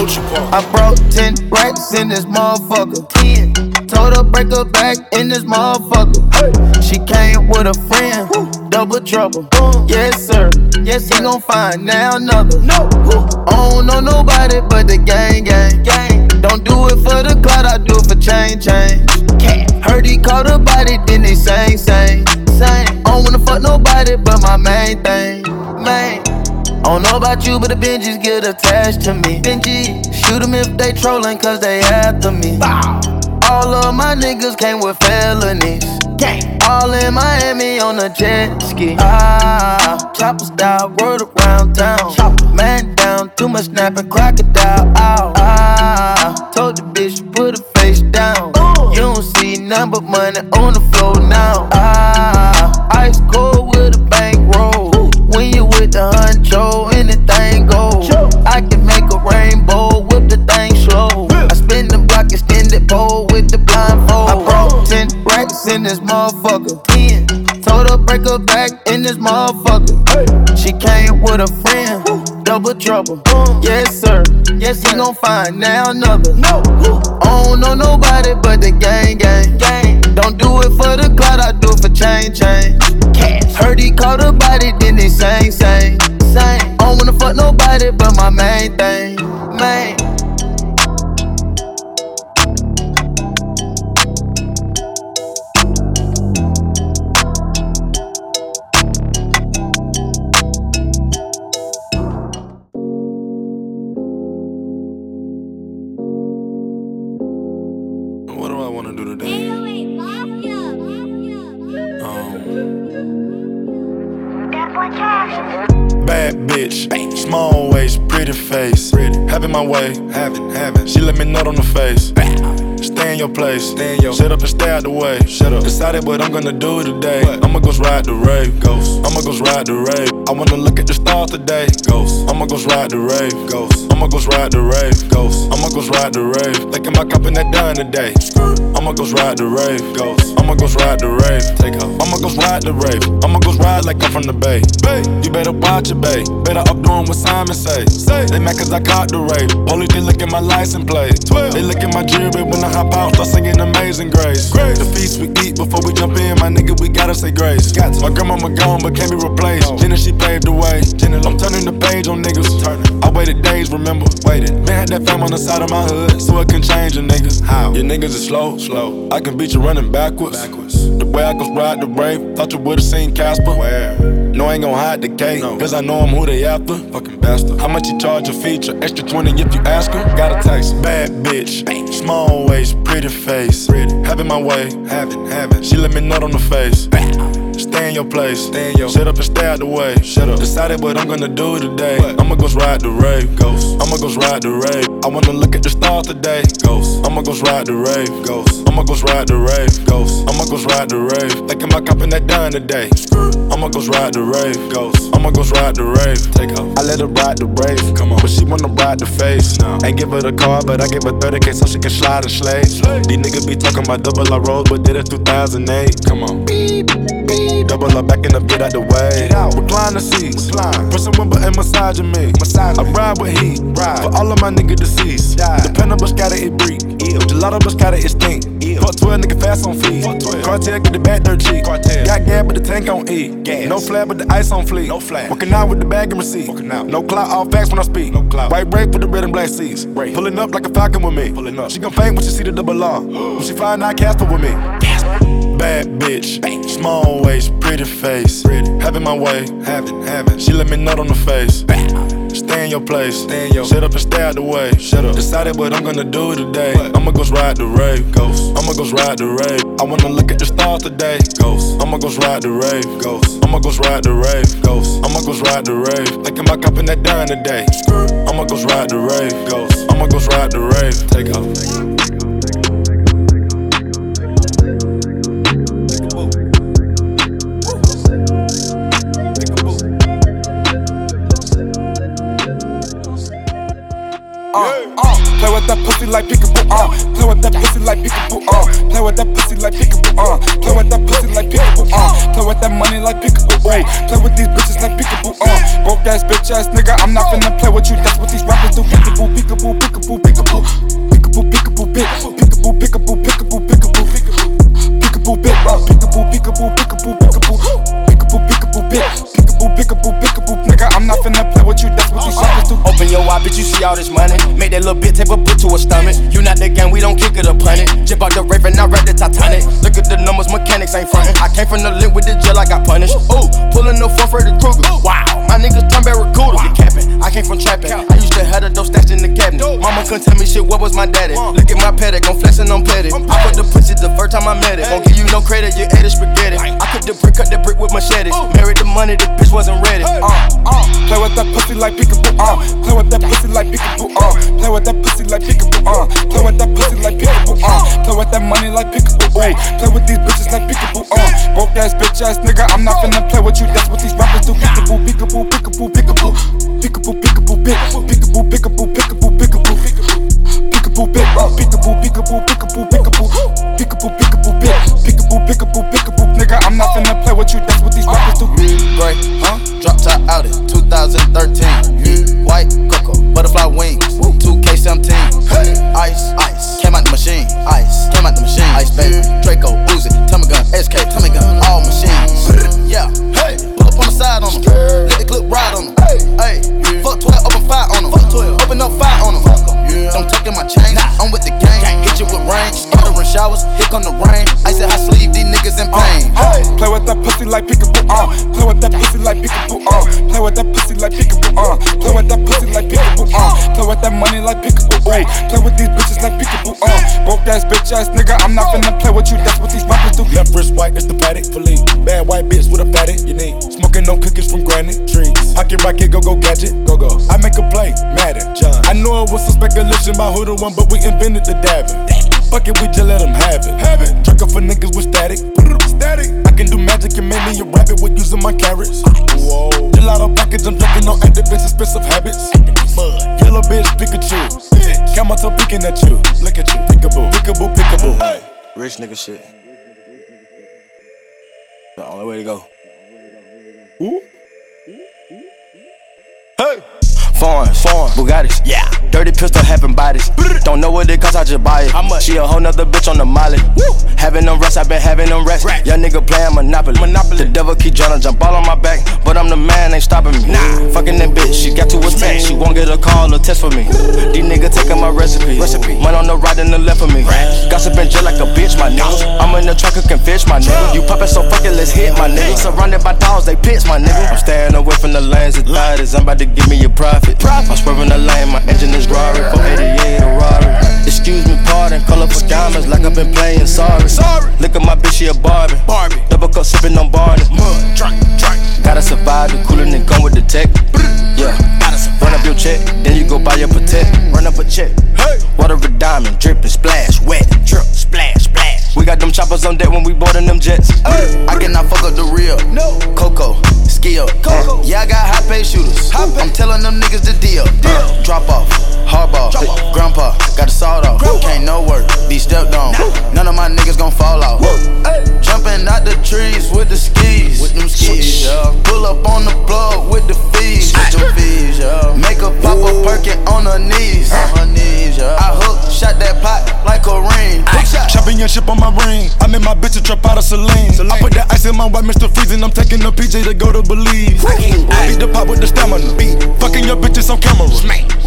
I broke 10 racks in this motherfucker. 10. Told her break her back in this motherfucker. She came with a friend. Double trouble. Yes, sir. Yes, he gon' find now another. No. I don't know nobody but the gang, gang. gang. Don't do it for the clout, I do it for change, change. Heard he caught a body, then they sang, sang, sang. I don't wanna fuck nobody but my main thing, main. I don't know about you, but the Benjis get attached to me. Benji, shoot 'em if they trolling, cause they after me. All of my niggas came with felonies. All in Miami on a jet ski. Ah, chopper style, word around town. Chopper. Man down, too much snapping, crocodile. Ow. Ah, told the bitch put her face down. You don't see none but money on the floor now. Ah, ice Her back in this motherfucker. She came with a friend. Double trouble. Yes, sir. Yes, he gon' find now another. No. I don't know nobody but the gang, gang. gang. Don't do it for the clout, I do it for change, change. Heard he caught a body, then they sang, sang, sang. I don't wanna fuck nobody but my main thing, waist, pretty face. Having my way, having, having. She let me nut on the face. Stay in your place, stay in your. Shut up and stay out the way. Shut up. Decided what I'm gonna do today. I'ma go ride the rave, ghost. I'ma go ride the rave. I wanna look at the stars today, ghost. I'ma go ride the rave, ghost. I'ma go ride the rave, ghost. I'ma go ride the rave. Thinking about copping that done today. I'ma go ride the rave, ghost. I'ma go ride the rave. Take off. I'ma go ride the rave. I'ma go ride like I'm from the bay. Bay. You better watch it, bay. Better up doing what Simon say. Say. They mad cause I caught the rave. Only they look at my license plate. 12. They look at my jewelry when I hop out. Start singing Amazing Grace. Grace. The feast we eat before we jump in, my nigga, we gotta say grace. Got to. My grandmama gone, but can't be replaced. Jenna, she paved the way. I'm turning the page on niggas. Turning. I waited days, remember? Waited. Man had that fam on the side of my hood, so it can change a nigga. How? Your niggas is slow, slow. I can beat you running backwards. backwards. The way I go ride the brave, thought you would've seen Casper. Where? No, I ain't gon' hide the cake, no. cause I know I'm who they after. Fucking bastard. How much you charge a feature? Extra 20 if you ask her. Got a taste. Bad bitch. Small waist, pretty face. Pretty. Having my way. Having, having. She let me nut on the face. Stay in your place. Stay in your. Shut up and stay out the way. Shut up. Decided what I'm gonna do today. What? I'ma go ride the rave. Ghost. I'ma go ride the rave. I wanna look at the stars today. Ghost. I'ma go ride the rave. Ghost. I'ma go ride the rave. Ghost. I'ma go ride the rave. Thinking about copping that done today. I'ma go ride the rave. Ghost. I'ma go ride the rave. Take off. I let her ride the rave. Come on. But she wanna ride the face. No. Ain't give her the car, but I give her 30k so she can slide and slay. These niggas be talking about double I rolled, but did it 2008. Come on. Beep, beep. Double up, backing up, get out the way. Recline the seats, pressing wimble and massaging me. I ride with heat, for all of my niggas deceased. Dependable scatter it breed. Gelato Biscotta it stink. Fuck 12 nigga fast on feet. Cartel get the back dirt cheap. Got gas but the tank on E. No flat but the ice on fleek. No flat. Working out with the bag and receipt. No clout, all facts when I speak. No clout. White break with the red and black seats. Pulling up like a falcon with me. Pulling up. She gon' faint when she see the double R. *gasps* when she find out Casper with me. Bad bitch, small waist, pretty face. Pretty. Having my way, having, having. She let me nut on the face. Stay in your place. Stay in your Shut up and stay out the way. Shut up. Decided what I'm gonna do today. What? I'ma go ride the rave. Ghost. I'ma go ride the rave. I wanna look at the stars today. Ghost. I'ma go ride the rave. Ghost. I'ma go ride the rave. Ghost. I'ma go ride the rave. Thinking about copping that during today. day. I'ma go ride the rave. Ghost. I'ma go ride the rave. Take off. With that pussy like peekaboo, uh. Play with that pussy like peekaboo, uh. Play with that pussy like peekaboo, uh. Play with that pussy like peekaboo, uh. Play with that money like peekaboo, uh. Play with these bitches like peekaboo, uh. Broke ass bitch ass nigga, I'm not finna play with you. That's what these rappers do. Peekaboo. Peekaboo, peekaboo, peekaboo, peekaboo, peekaboo, peekaboo, peekaboo, peekaboo. Peekaboo, peekaboo, peekaboo, peekaboo, peekaboo, peekaboo. Peekaboo, bitch, you see all this money. Make that little bitch take a boot to a stomach. You not the game, we don't kick it or punt it. Jip out the Raven, I read the Titanic. Look at the numbers, mechanics ain't frontin'. I came from the link with the jail, I got punished. Ooh, pulling the four for the Kruger. Wow, my niggas turn barracuda. You capping, I came from trapping. I used to have the dope stashed in the cabinet. Mama couldn't tell me shit, what was my daddy? Look at my paddock, I'm flexing, I'm petty. I put the pussy the first time I met it. Won't give you no credit, you ate it spaghetti. I cut the brick, cut the brick with machetes. Married the money, the bitch wasn't ready uh, uh. Play with that pussy like peekaboo, uh. Play with that pussy like peekaboo, uh. Play with that pussy like peekaboo, uh. Play with that pussy like peekaboo, uh. Play with that money like peekaboo, uh. Play with these bitches like peekaboo, uh. Broke ass bitch ass nigga, I'm not finna play with you. That's what these rappers do. Peekaboo, peekaboo, peekaboo, peekaboo. Peekaboo, peekaboo, peekaboo, peekaboo, peekaboo, peekaboo, peekaboo. Peekaboo, peekaboo, peekaboo, peekaboo, peekaboo, peekaboo. Peekaboo, peekaboo, peekaboo, peekaboo, peekaboo, nigga. I'm not finna play with you. That's what these rappers do. Great, huh? Drop top Audi, 2013. White cocoa, butterfly wings, 2K17. Ice, ice, came out the machine. Ice, came out the machine. Ice, baby. Draco, Uzi, Tommy gun, SK, Tommy gun, all machines. Yeah, hey, pull up on the side on them. Let the clip ride on them. Hey, fuck 12, open fire on them. Open up fire on them. Don't tuck in my chain, I'm with the gang. Hit you with rain, showers, here come the rain. Ice at high sleeve, these niggas in pain. Play with that pussy like peekaboo, uh. Play with that pussy like peekaboo, uh. Play with that pussy like peekaboo, uh. Play with that pussy like peekaboo, uh. Play with that money like peekaboo, uh. Play with these bitches like peekaboo, uh. Broke ass bitch ass nigga, I'm not finna play with you. That's what these rappers do. Left wrist white, it's the paddock for lead. Bad white bitch with a fatty, you need. Smoking no cookies from granite trees. Pocket rocket, go go gadget, go go. I make a play, Madden, John. I know it was some speculation about who the one, but we invented the dabbing. Fuck it, we just let them have it. Have it. Drink up for niggas with static. Static. I can do magic and make me a rabbit with using my carrots. Whoa. Gelato package, I'm drinking on active expensive habits. Yellow bitch, Pikachu. Kamato peeking at you. Look at you. Peekaboo, peekaboo, peekaboo. Hey. Rich nigga shit. The only way to go. Ooh. Hey! Foreign, foreign, Bugattis. Yeah. Dirty pistol, having bodies. Don't know what it costs, I just buy it. How much? She a whole nother bitch on the molly. Woo. Having them rest, I been having them rest. Right. Young nigga playing Monopoly. Monopoly. The devil keep trying to jump all on my back, but I'm the man, ain't stopping me. Nah. Fucking that bitch, she got to attack. She won't get a call or test for me. These niggas taking my recipe. recipe. One on the right and the left of me. Gossiping just like a bitch, my nigga. I'm in the truck, can fish, my nigga. You poppin' so fucking, let's hit, my nigga. Surrounded by dogs, they pitch, my nigga. I'm staying away from the lanes of thotties. I'm about to give me a profit. I'm swerving the lane, my engine is roaring. 488 a Rari. Excuse me, pardon. Colorful diamonds like I've been playing sorry. sorry. Look at my bitch, she a Barbie. Barbie. Double cup sipping on Barney. Mud, drink, drink. Gotta survive the cooler than gun with the tech. Yeah. Run up your check, then you go buy your protect. Run up a check. Hey. Water a diamond, dripping, splash, wet, drip, splash, splash. We got them choppers on deck when we boarding them jets. Hey. I cannot fuck up the real. No. Coco, skill. Coco. Yeah, I got high pay shooters. High pay. I'm telling them niggas the deal. deal. Uh, drop off, hardball. Drop off. Grandpa, got the sawed off. Grandpa. Can't no work, be stepped on. Nah. None of my niggas gon' fall off. Hey. Jumping out the trees with the skis. With them skis, yeah. Pull up on the block with the fees. With them fees, yeah. Make a pop up perkin' on her knees. On her knees, yeah. I hook, shot that pot like a ring. Chopping your ship on my trap out of Celine. I put that ice in my white Mr. Freezing. I'm taking the PJ to go to Belize. I beat the pop with the stamina. Beat. Fucking your bitches on camera.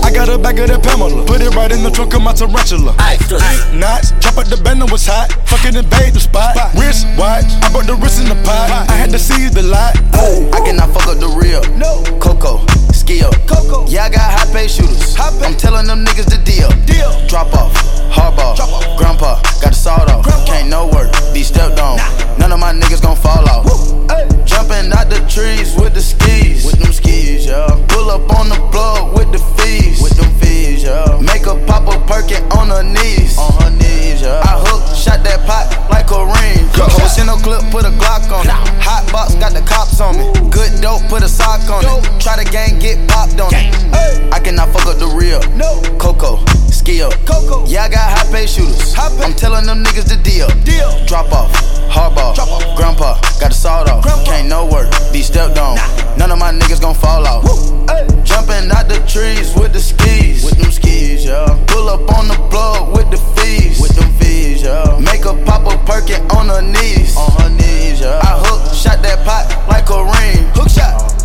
I got a bag of that Pamela. Put it right in the trunk of my tarantula. Ice Knots. Chop up the band was hot. Fucking invade the spot. Wrist watch. I brought the wrist in the pot. I had to see the lot. Oh, I cannot fuck up the real. No. Coco. Skill. Coco. Yeah, I got high pay shooters. I'm telling them niggas the deal. Deal. Drop off. Hardball. Drop off. Grandpa. Got the sawed off. Grandpa. Can't no work. Be stepped on. Nah. None of my niggas gon' fall off. Hey. Jumping out the trees with the skis. With them skis, yeah. Pull up on the block with the fees. With them fees, yeah. Make a pop a perkin on her knees. On her knees, yeah. I hook, shot that pot like a ring. Push in no clip, put a Glock on it. Hot box, got the cops on me. Good dope, put a sock on it. Try the gang, get popped on it. I cannot fuck up the real. No. Coco, skill. Coco. Yeah, I got high pay shooters. I'm telling them niggas the deal. Deal. Drop off. Hardball. Drop off. Grandpa, got the sawed off. Grandpa. Can't no work, be stepped on. Nah. None of my niggas gon' fall off. Hey. Jumping out the trees with the skis. With them skis, yeah. Pull up on the block with the fees. With them fees, yeah. Make a pop a perkin on her knees. On her knees, yeah. I hook, shot that pot like a ring. Hook shot.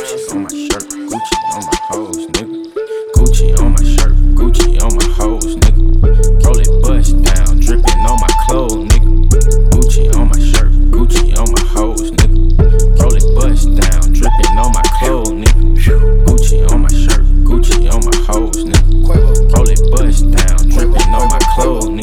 Gucci on my shirt, Gucci on my hoes, nigga. Gucci on my shirt, Gucci on my hoes, nigga. Roll it bust down, dripping on my clothes, nigga. Gucci on my shirt, Gucci on my hoes, nigga. Roll it bust down, dripping on my clothes, nigga. Gucci on my shirt, Gucci on my hoes, nigga. Roll it bust down, dripping on my clothes, nigga.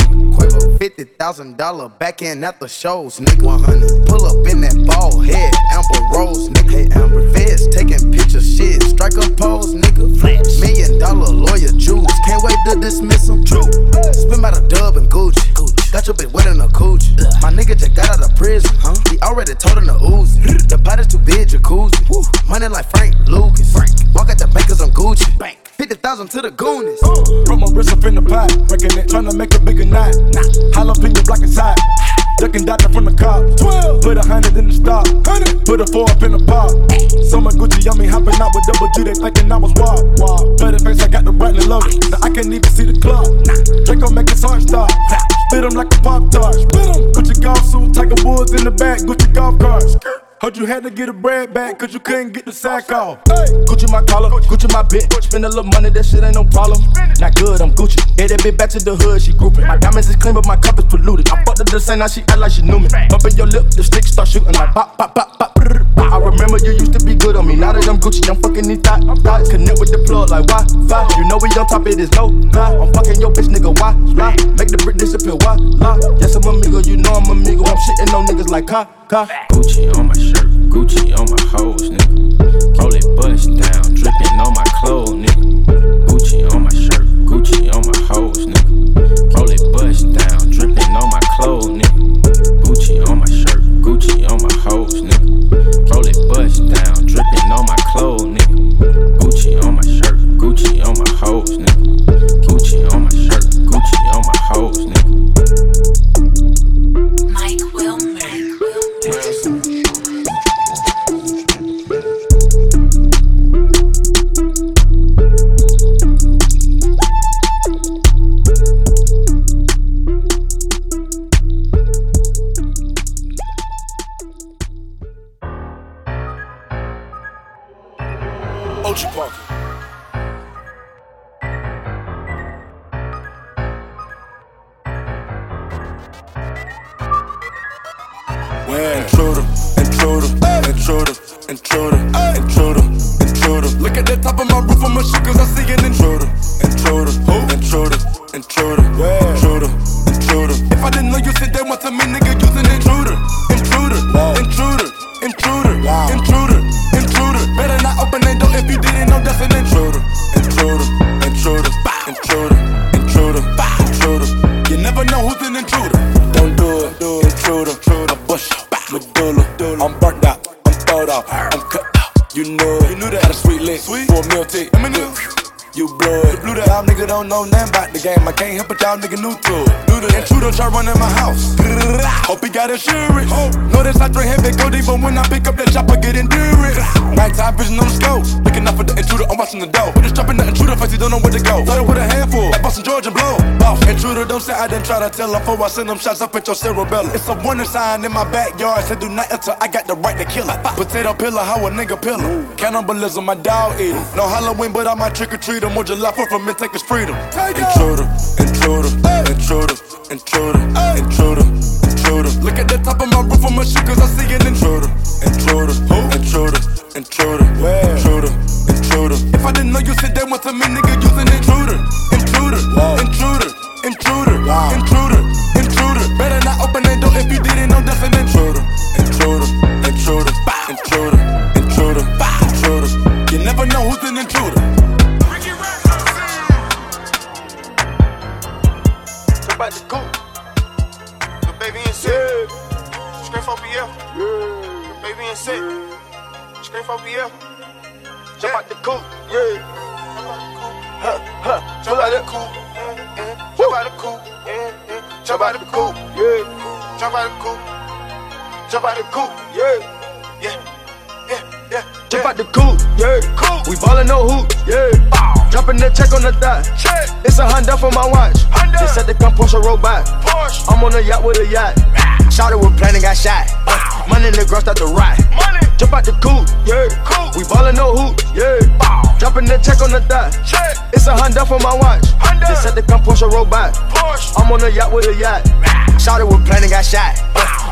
Fifty thousand dollar back in at the shows, nigga. 100. Pull up in that ball head, Amber Rose, nigga. Hey, Amber Feds taking pictures, shit. Strike a pose, nigga. Flash. Million dollar lawyer jewels. Can't wait to dismiss them. True. Spin by the dub and Gucci. Gucci. Got your bitch wet in a coochie. My nigga just got out of prison, huh? He already told him to ooze. *laughs* The pot is too big, jacuzzi. Woo. Money like Frank Lucas. Frank. Walk at the bankers on Gucci. Bank. 50,000 to the Goonies. Throw my wrist up in the pot, breaking it, trying to make a bigger Put a four up in the. So my Gucci yummy hopping out with double G. They thinking I was wild. wild. Better face, I got the brightly loaded. Now I can't even see the clock. Draco make his heart stop. Spit him like a pop tart. Him. Gucci golf suit, Tiger Woods in the back. Gucci golf carts. Heard you had to get a bread back, cause you couldn't get the sack off. Hey. Gucci my collar, Gucci my bitch. Spend a little money, that shit ain't no problem. Not good, I'm Gucci. Get that bitch back to the hood, she grouping. My diamonds is clean, but my cup is polluted. I fucked her the same, now she act like she knew me. Bumpin' your lip, the stick start shooting like pop, pop, pop, pop. brrr. I remember you used to be good on me. Now that I'm Gucci, I'm fucking these thoughts. thoughts. Connect with the plug like Wi-Fi. You know we on top, it is no lie. I'm fucking your bitch, nigga. Why lie? Make the brick disappear. Why lie? Yes, I'm amigo, you know I'm amigo. I'm shitting on niggas like Ka, Ka. Gucci on my shirt, Gucci on my hoes, nigga. Roll it bust down, dripping on my clothes, nigga. Gucci on my shirt, Gucci on my hoes, nigga. Roll it bust down, dripping on my clothes, nigga. Gucci on my shirt, Gucci on my hoes, nigga. Roll it bust down, dripping on my clothes, nigga. Gucci on my shirt, Gucci on my hoes, nigga. Gucci on my shirt, Gucci on my hoes, nigga. Intruder, intruder, intruder. Look at the top of my roof, I'ma shoot cause I see an intruder, intruder, intruder, intruder, intruder, intruder. If I didn't know you said that one to me, nigga, the game. I can't help it, y'all nigga new to it. Intruder try running my house. Hope he got insurance. This I drink heavy, go deep, but when I pick up that chopper, get endurance. Nighttime vision on the scope. Looking out for the intruder, I'm watching the door. But it's dropping the intruder face, he don't know where to go. Started with a handful, like Boston Georgia blow. Boss, intruder, don't say I didn't try to tell him before I send them shots up at your cerebellum. It's a warning sign in my backyard, Said do not enter, I got the right to kill him. Potato pillar, how a nigga pillar. Cannibalism, my dog eat No Halloween, but I might trick or treat him. Or July 4th from it, take his freedom. Intruder, intruder, intruder, intruder, intruder, intruder. Look at the top of my roof, I'ma shoot cause I see an. Intruder, intruder, yeah. Cool. We ballin' no hoop, yeah. Dropping the check on the thigh. Check. It's a Honda for my watch. Honda. They said they come Porsche roll by. Porsche. I'm on a yacht with a yacht. Shot it with planning, got shot. Money in the ground, start to ride. Money. Jump out the coop, yeah. Cool. We ballin' no hoop, yeah. Dropping the check on the thigh. Check. It's a Honda for my watch. Honda. They said they come Porsche roll by. Porsche. I'm on a yacht with a yacht. Shot it with planning, got shot.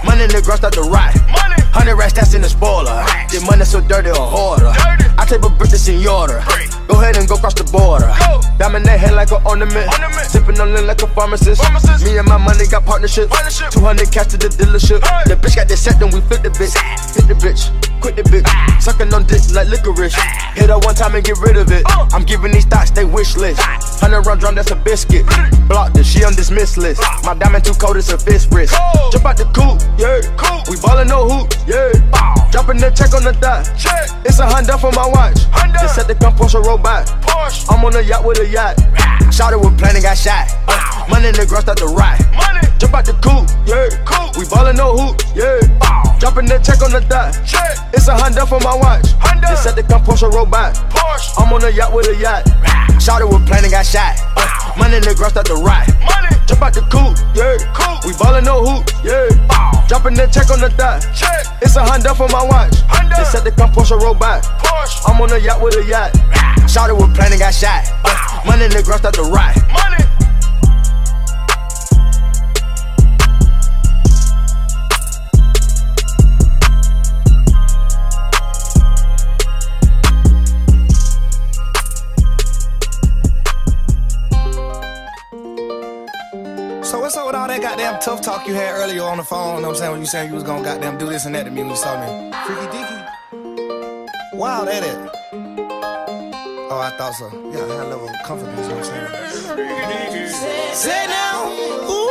Money in the ground, start to ride. Money. Hundred racks, that's in the spoiler. The money so dirty or harder. I take a brick that's in order. Go ahead and go cross the border. Go. Diamond that head like an ornament. Ornament. Sipping on it like a pharmacist. Pharmacist. Me and my money got partnership. Partnership. 200 cash to the dealership. Hey. The bitch got the set, then we flip the bitch. Hit the bitch, quit the bitch. Sucking on dick like licorice. Hit her one time and get rid of it. Uh. I'm giving these thoughts they wish list. Hundred round drum, that's a biscuit. Blocked her, she on this miss list. My diamond too cold, it's a fist wrist. Cold. Jump out the coop, yeah. Cool. We ballin' no hoop, yeah. Dropping the check on the thigh. Check. It's a Honda for my watch. Honda. Said they come Porsche roll Porsche. I'm on a yacht with a yacht. Shot it with planning, got shot. Uh, money in the ground, start to ride. Money. Jump out the coop, yeah. Cool. We ballin' no hoop, yeah. Dropping the check on the thigh. Check. It's a Honda for my watch. Honda. They said they come Porsche by. Porsche. I'm on a yacht with a yacht. Shot it with planning, got shot. Uh, money in the ground, start to ride. Money. Jump out the coop, yeah. Cool. We ballin' no hoop, yeah. Dropping the check on the thigh. Check. It's a Honda for my watch. Honda. They said they come Porsche roll by. Porsche. I'm on a yacht with a yacht. Shot it with planning, got shot. Money in the ground, start to ride. Money. So what's up with all that goddamn tough talk you had earlier on the phone? You know what I'm saying? When you saying you was gonna goddamn do this and that to me when you saw me. Freaky deaky. Wow, that it. Oh, I thought so. Yeah, I had a level of confidence, you know what I'm saying? Say now, ooh,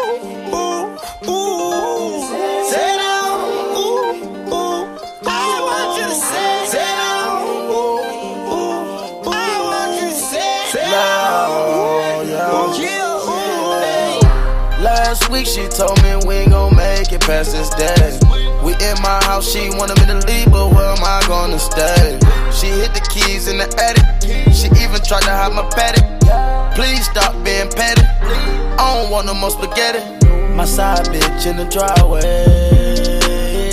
she told me we gon' make it past this day. We in my house, she wanted me to leave, but where am I gonna stay? She hit the keys in the attic. She even tried to hide my paddock. Please stop being petty. I don't want no more spaghetti. My side bitch in the driveway.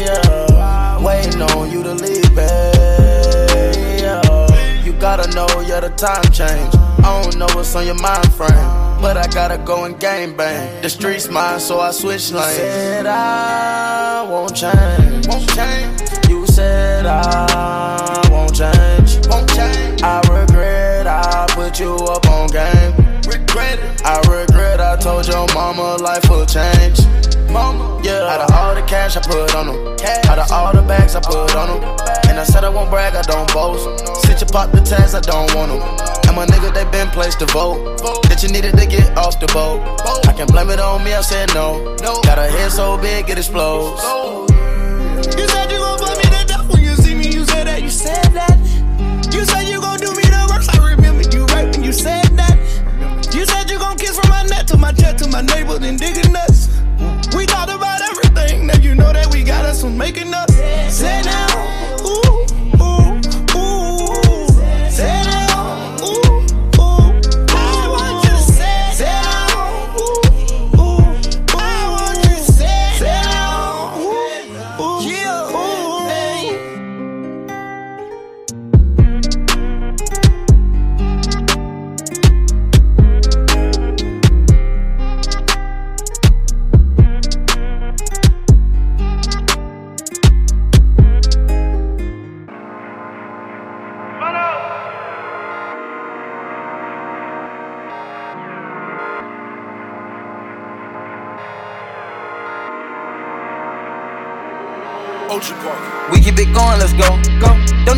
Yeah. Waiting on you to leave, babe. Yeah. You gotta know, yeah, the time change. I don't know what's on your mind frame. But I gotta go and game bang. The streets mine, so I switch lanes. You Said I won't change. Won't change. You said I won't change. Won't change. I regret I put you up on game. Regret it. I regret I told your mama life will change. Cash I put on them, out of all the bags I put on them, and I said I won't brag, I don't boast. Since you pop the tags, I don't want them. And my nigga, they been placed to vote. That you needed to get off the boat. I can blame it on me, I said no. Got a head so big, it explodes. You said you gon' put me to death when you see me. You said that. You said that. You said you gon' do me the worst. I remember you right when you said that. You said you gon' kiss from my neck to my chest to my neighbor then digging us. We from making up. Sit down,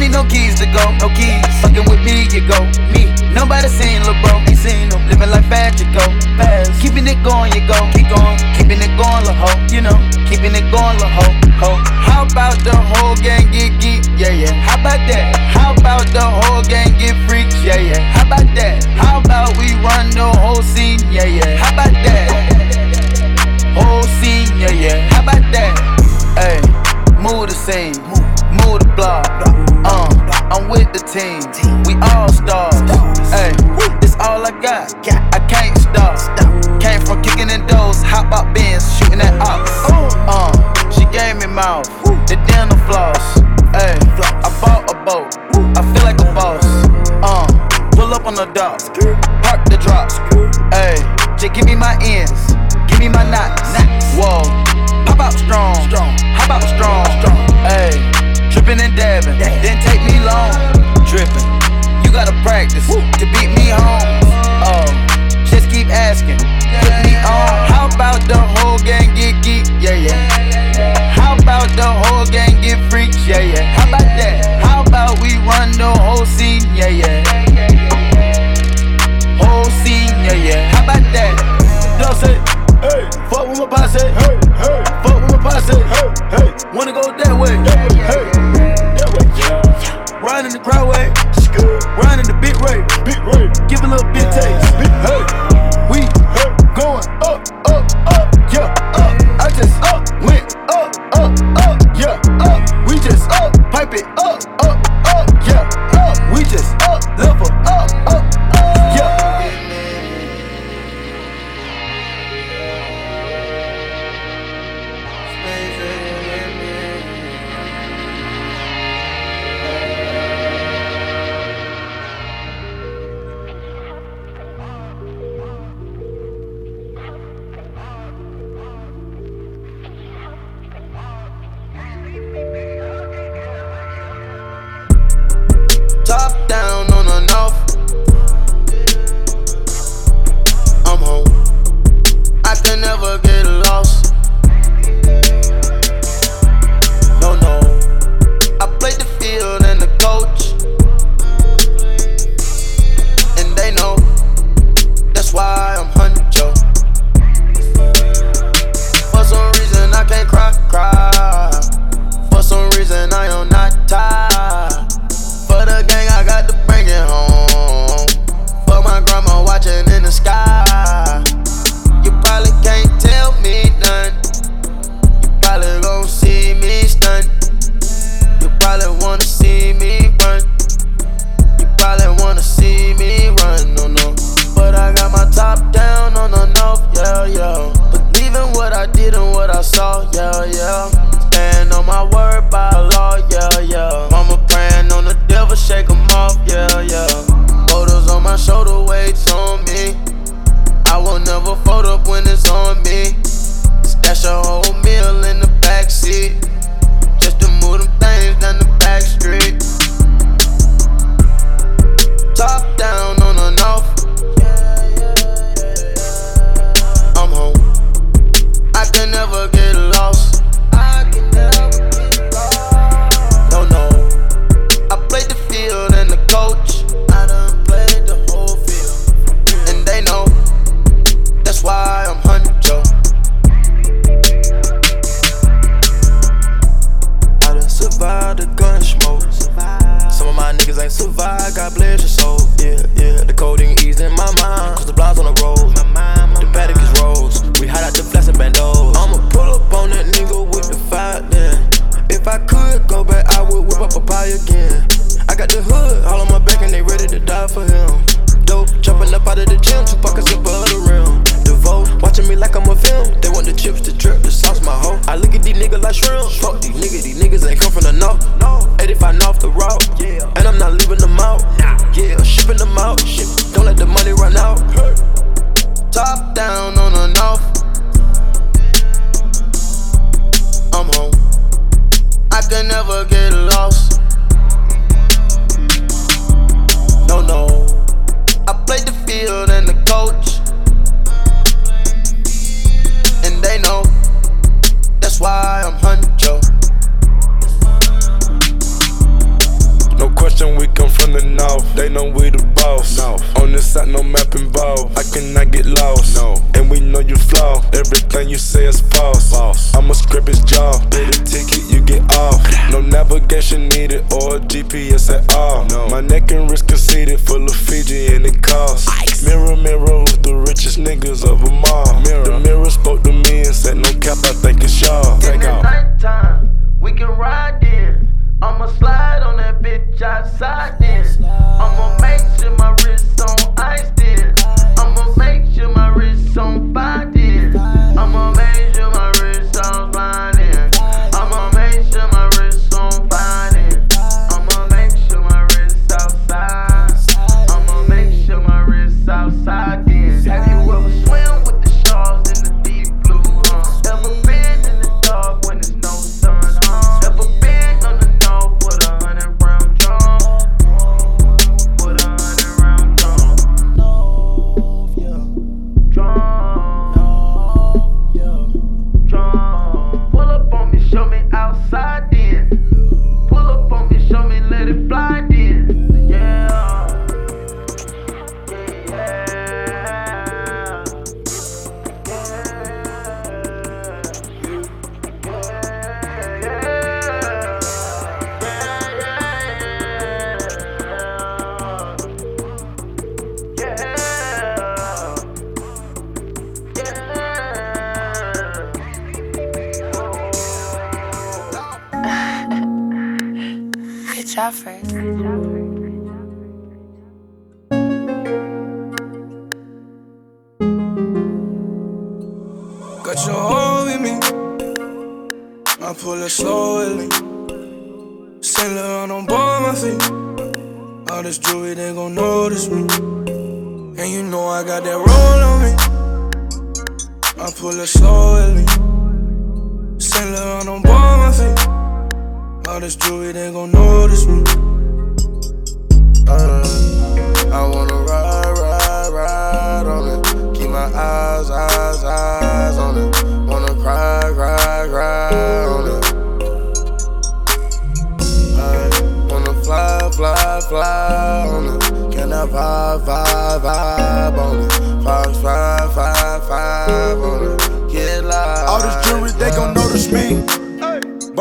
need no keys to go, no keys. Fucking with me, you go, me. Nobody seen lil' bro, ain't seen him. Living like fast, you go, fast. Keeping it going, you go, keep going. Keeping it going, lil' ho, you know. Keeping it going, lil' ho, ho. How about the whole gang get geek? Yeah, yeah. How about that? How about the whole gang get freaks? Yeah, yeah. How about that? How about we run the whole scene? Yeah, yeah. How about that? Whole scene, yeah, yeah. How about that? Hey, move the scene, move the block. Uh, I'm with the team. We all stars. Hey, it's all I got. I can't stop. Came from kicking in doors, hop out bins, shooting at ops. Uh, she gave me mouth, the dental floss. Hey, I bought a boat. I feel like a boss. Uh, pull up on the dock, park the drops. Hey, just give me my ends, give me my knots. Whoa, pop out strong, hop out strong. Hey, and dabbing, didn't take me long. Tripping, you gotta practice to beat me home. Oh, just keep asking, put me on. How about the whole gang get geek? Yeah, yeah. How about the whole gang get freaks? Yeah, yeah. How about that? How about we run the whole scene? Yeah, yeah. Whole scene, yeah, yeah. How about that? Dog say, hey, fuck with my posse, hey, hey, fuck with my posse, hey, hey, wanna go that a little bit taste, hey,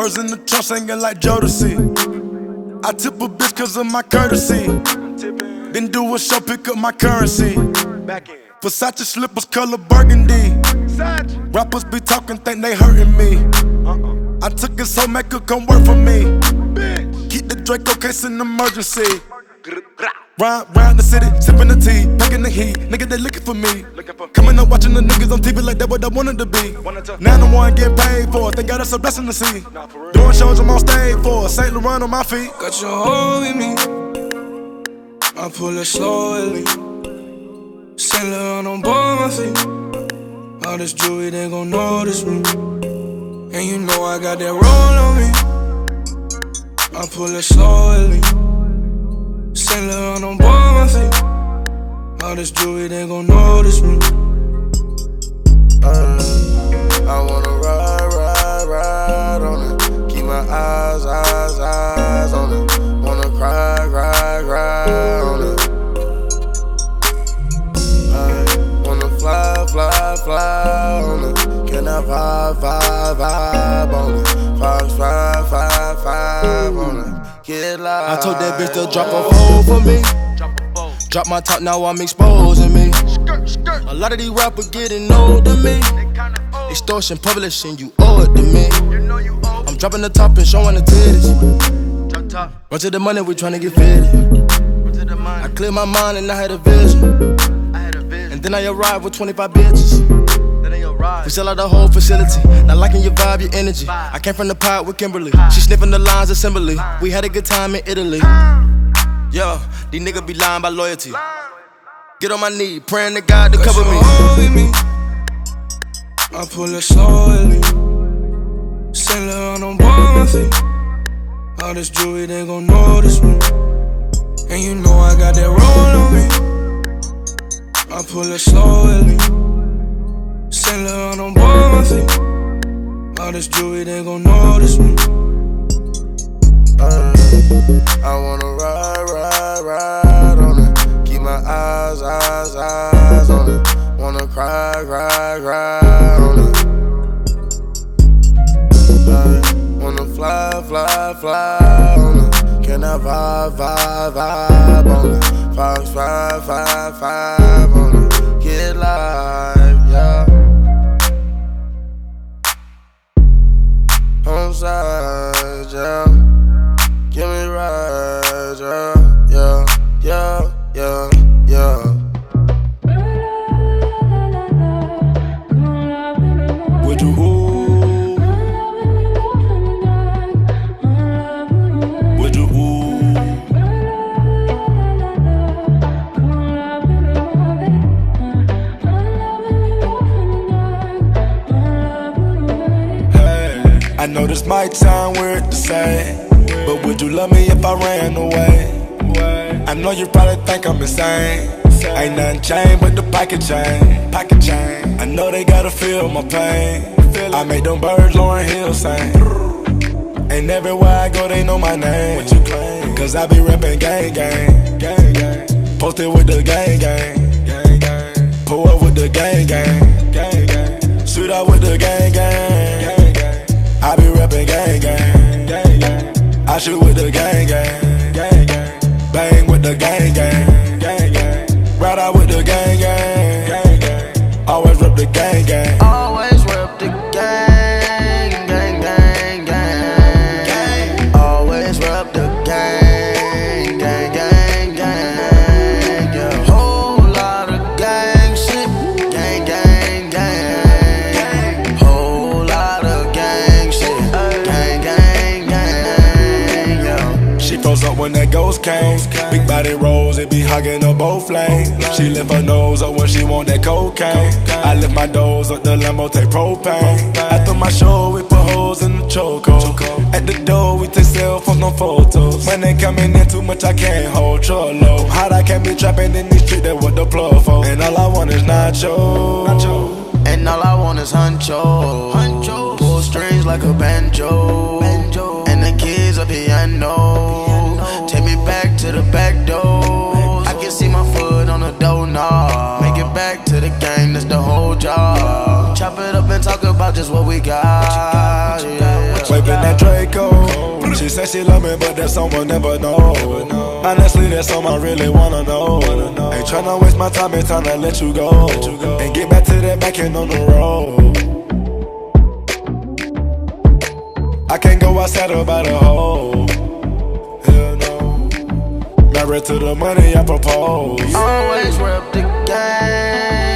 Birds in the trunk singing like Jodeci. I tip a bitch cause of my courtesy. Then do a show, pick up my currency. Versace slippers, color burgundy. Rappers be talking, think they hurting me. I took it so could come work for me. Keep the Draco case in emergency. Round, round the city, sipping the tea, packing the heat. Nigga, they looking for me. Coming up watching the niggas on TV like that what I wanted to be. Now the one getting paid for it. Thank God that's a blessing to see. Doing shows I'm on stage for it. Saint Laurent on my feet. Got your hold with me. I pull it slowly. Saint Laurent on board my feet. All this jewelry, they gon' notice me. And you know I got that roll on me. I pull it slowly. Saint Laurent on board my feet. All this jewelry, they gon' notice me. Uh, I wanna ride, ride, ride on it. Keep my eyes, eyes, eyes on it. Wanna cry, cry, cry on it. I wanna fly, fly, fly on it. Can I vibe, vibe, vibe it. I told that bitch to drop a phone for me. Drop my top, now I'm exposing me. A lot of these rappers getting old to me. Extortion, publishing, you owe it to me. I'm dropping the top and showing the titties. Run to the money, we tryna get fed. I cleared my mind and I had a vision. And then I arrived with 25 bitches. We sell out the whole facility. Not liking your vibe, your energy. I came from the pot with Kimberly. She sniffing the lines assembly. We had a good time in Italy. Yo, these niggas be lying by loyalty. Get on my knee, praying to God to cover me. I pull it slowly. Sailor, I don't bomb my feet. All this jewelry, they gon' notice me. And you know I got that roll on me. I pull it slowly. Sailor, I don't bomb my feet. All this jewelry, they gon' notice me. Uh, I wanna ride, ride, ride on it. Keep my eyes, eyes, eyes on it. Wanna cry, cry, cry on it. Uh, wanna fly, fly, fly on it. Can I vibe, vibe, vibe on it? Five, five, five, five I know this might sound weird to say, but would you love me if I ran away? I know you probably think I'm insane. Ain't nothing changed but the pocket chain. Pocket chain. I know they gotta feel my pain. I made them birds Lauryn Hill sing. And everywhere I go, they know my name. What you claim? Cause I be reppin' gang gang. Gang gang. Posted with the gang gang. Gang gang. Pull up with the gang. Gang I shoot with the gang gang. Body rolls, it be hugging her both lanes. She lift her nose up when she want that cocaine. I lift my doors up the Lambo, take propane. After my show, we put holes in the choco. At the door, we take cell phones, no photos. When they coming in too much, I can't hold trollo. Hot, I can't be trapping in these streets, that what the plug for. And all I want is nacho. nacho. And all I want is huncho. huncho. Pull strings like a banjo. banjo. And the kids a piano. Take me back to the back door. I can see my foot on the doorknob. Make it back to the gang, that's the whole job. Chop it up and talk about just what we got. Yeah. Waving that Draco. She said she love me, but that someone never know. Honestly, that's something I really wanna know. Ain't tryna waste my time, it's time to let you go. And get back to that back end on the road. I can't go outside about a hole. No. To the money I propose. Always rep the gang.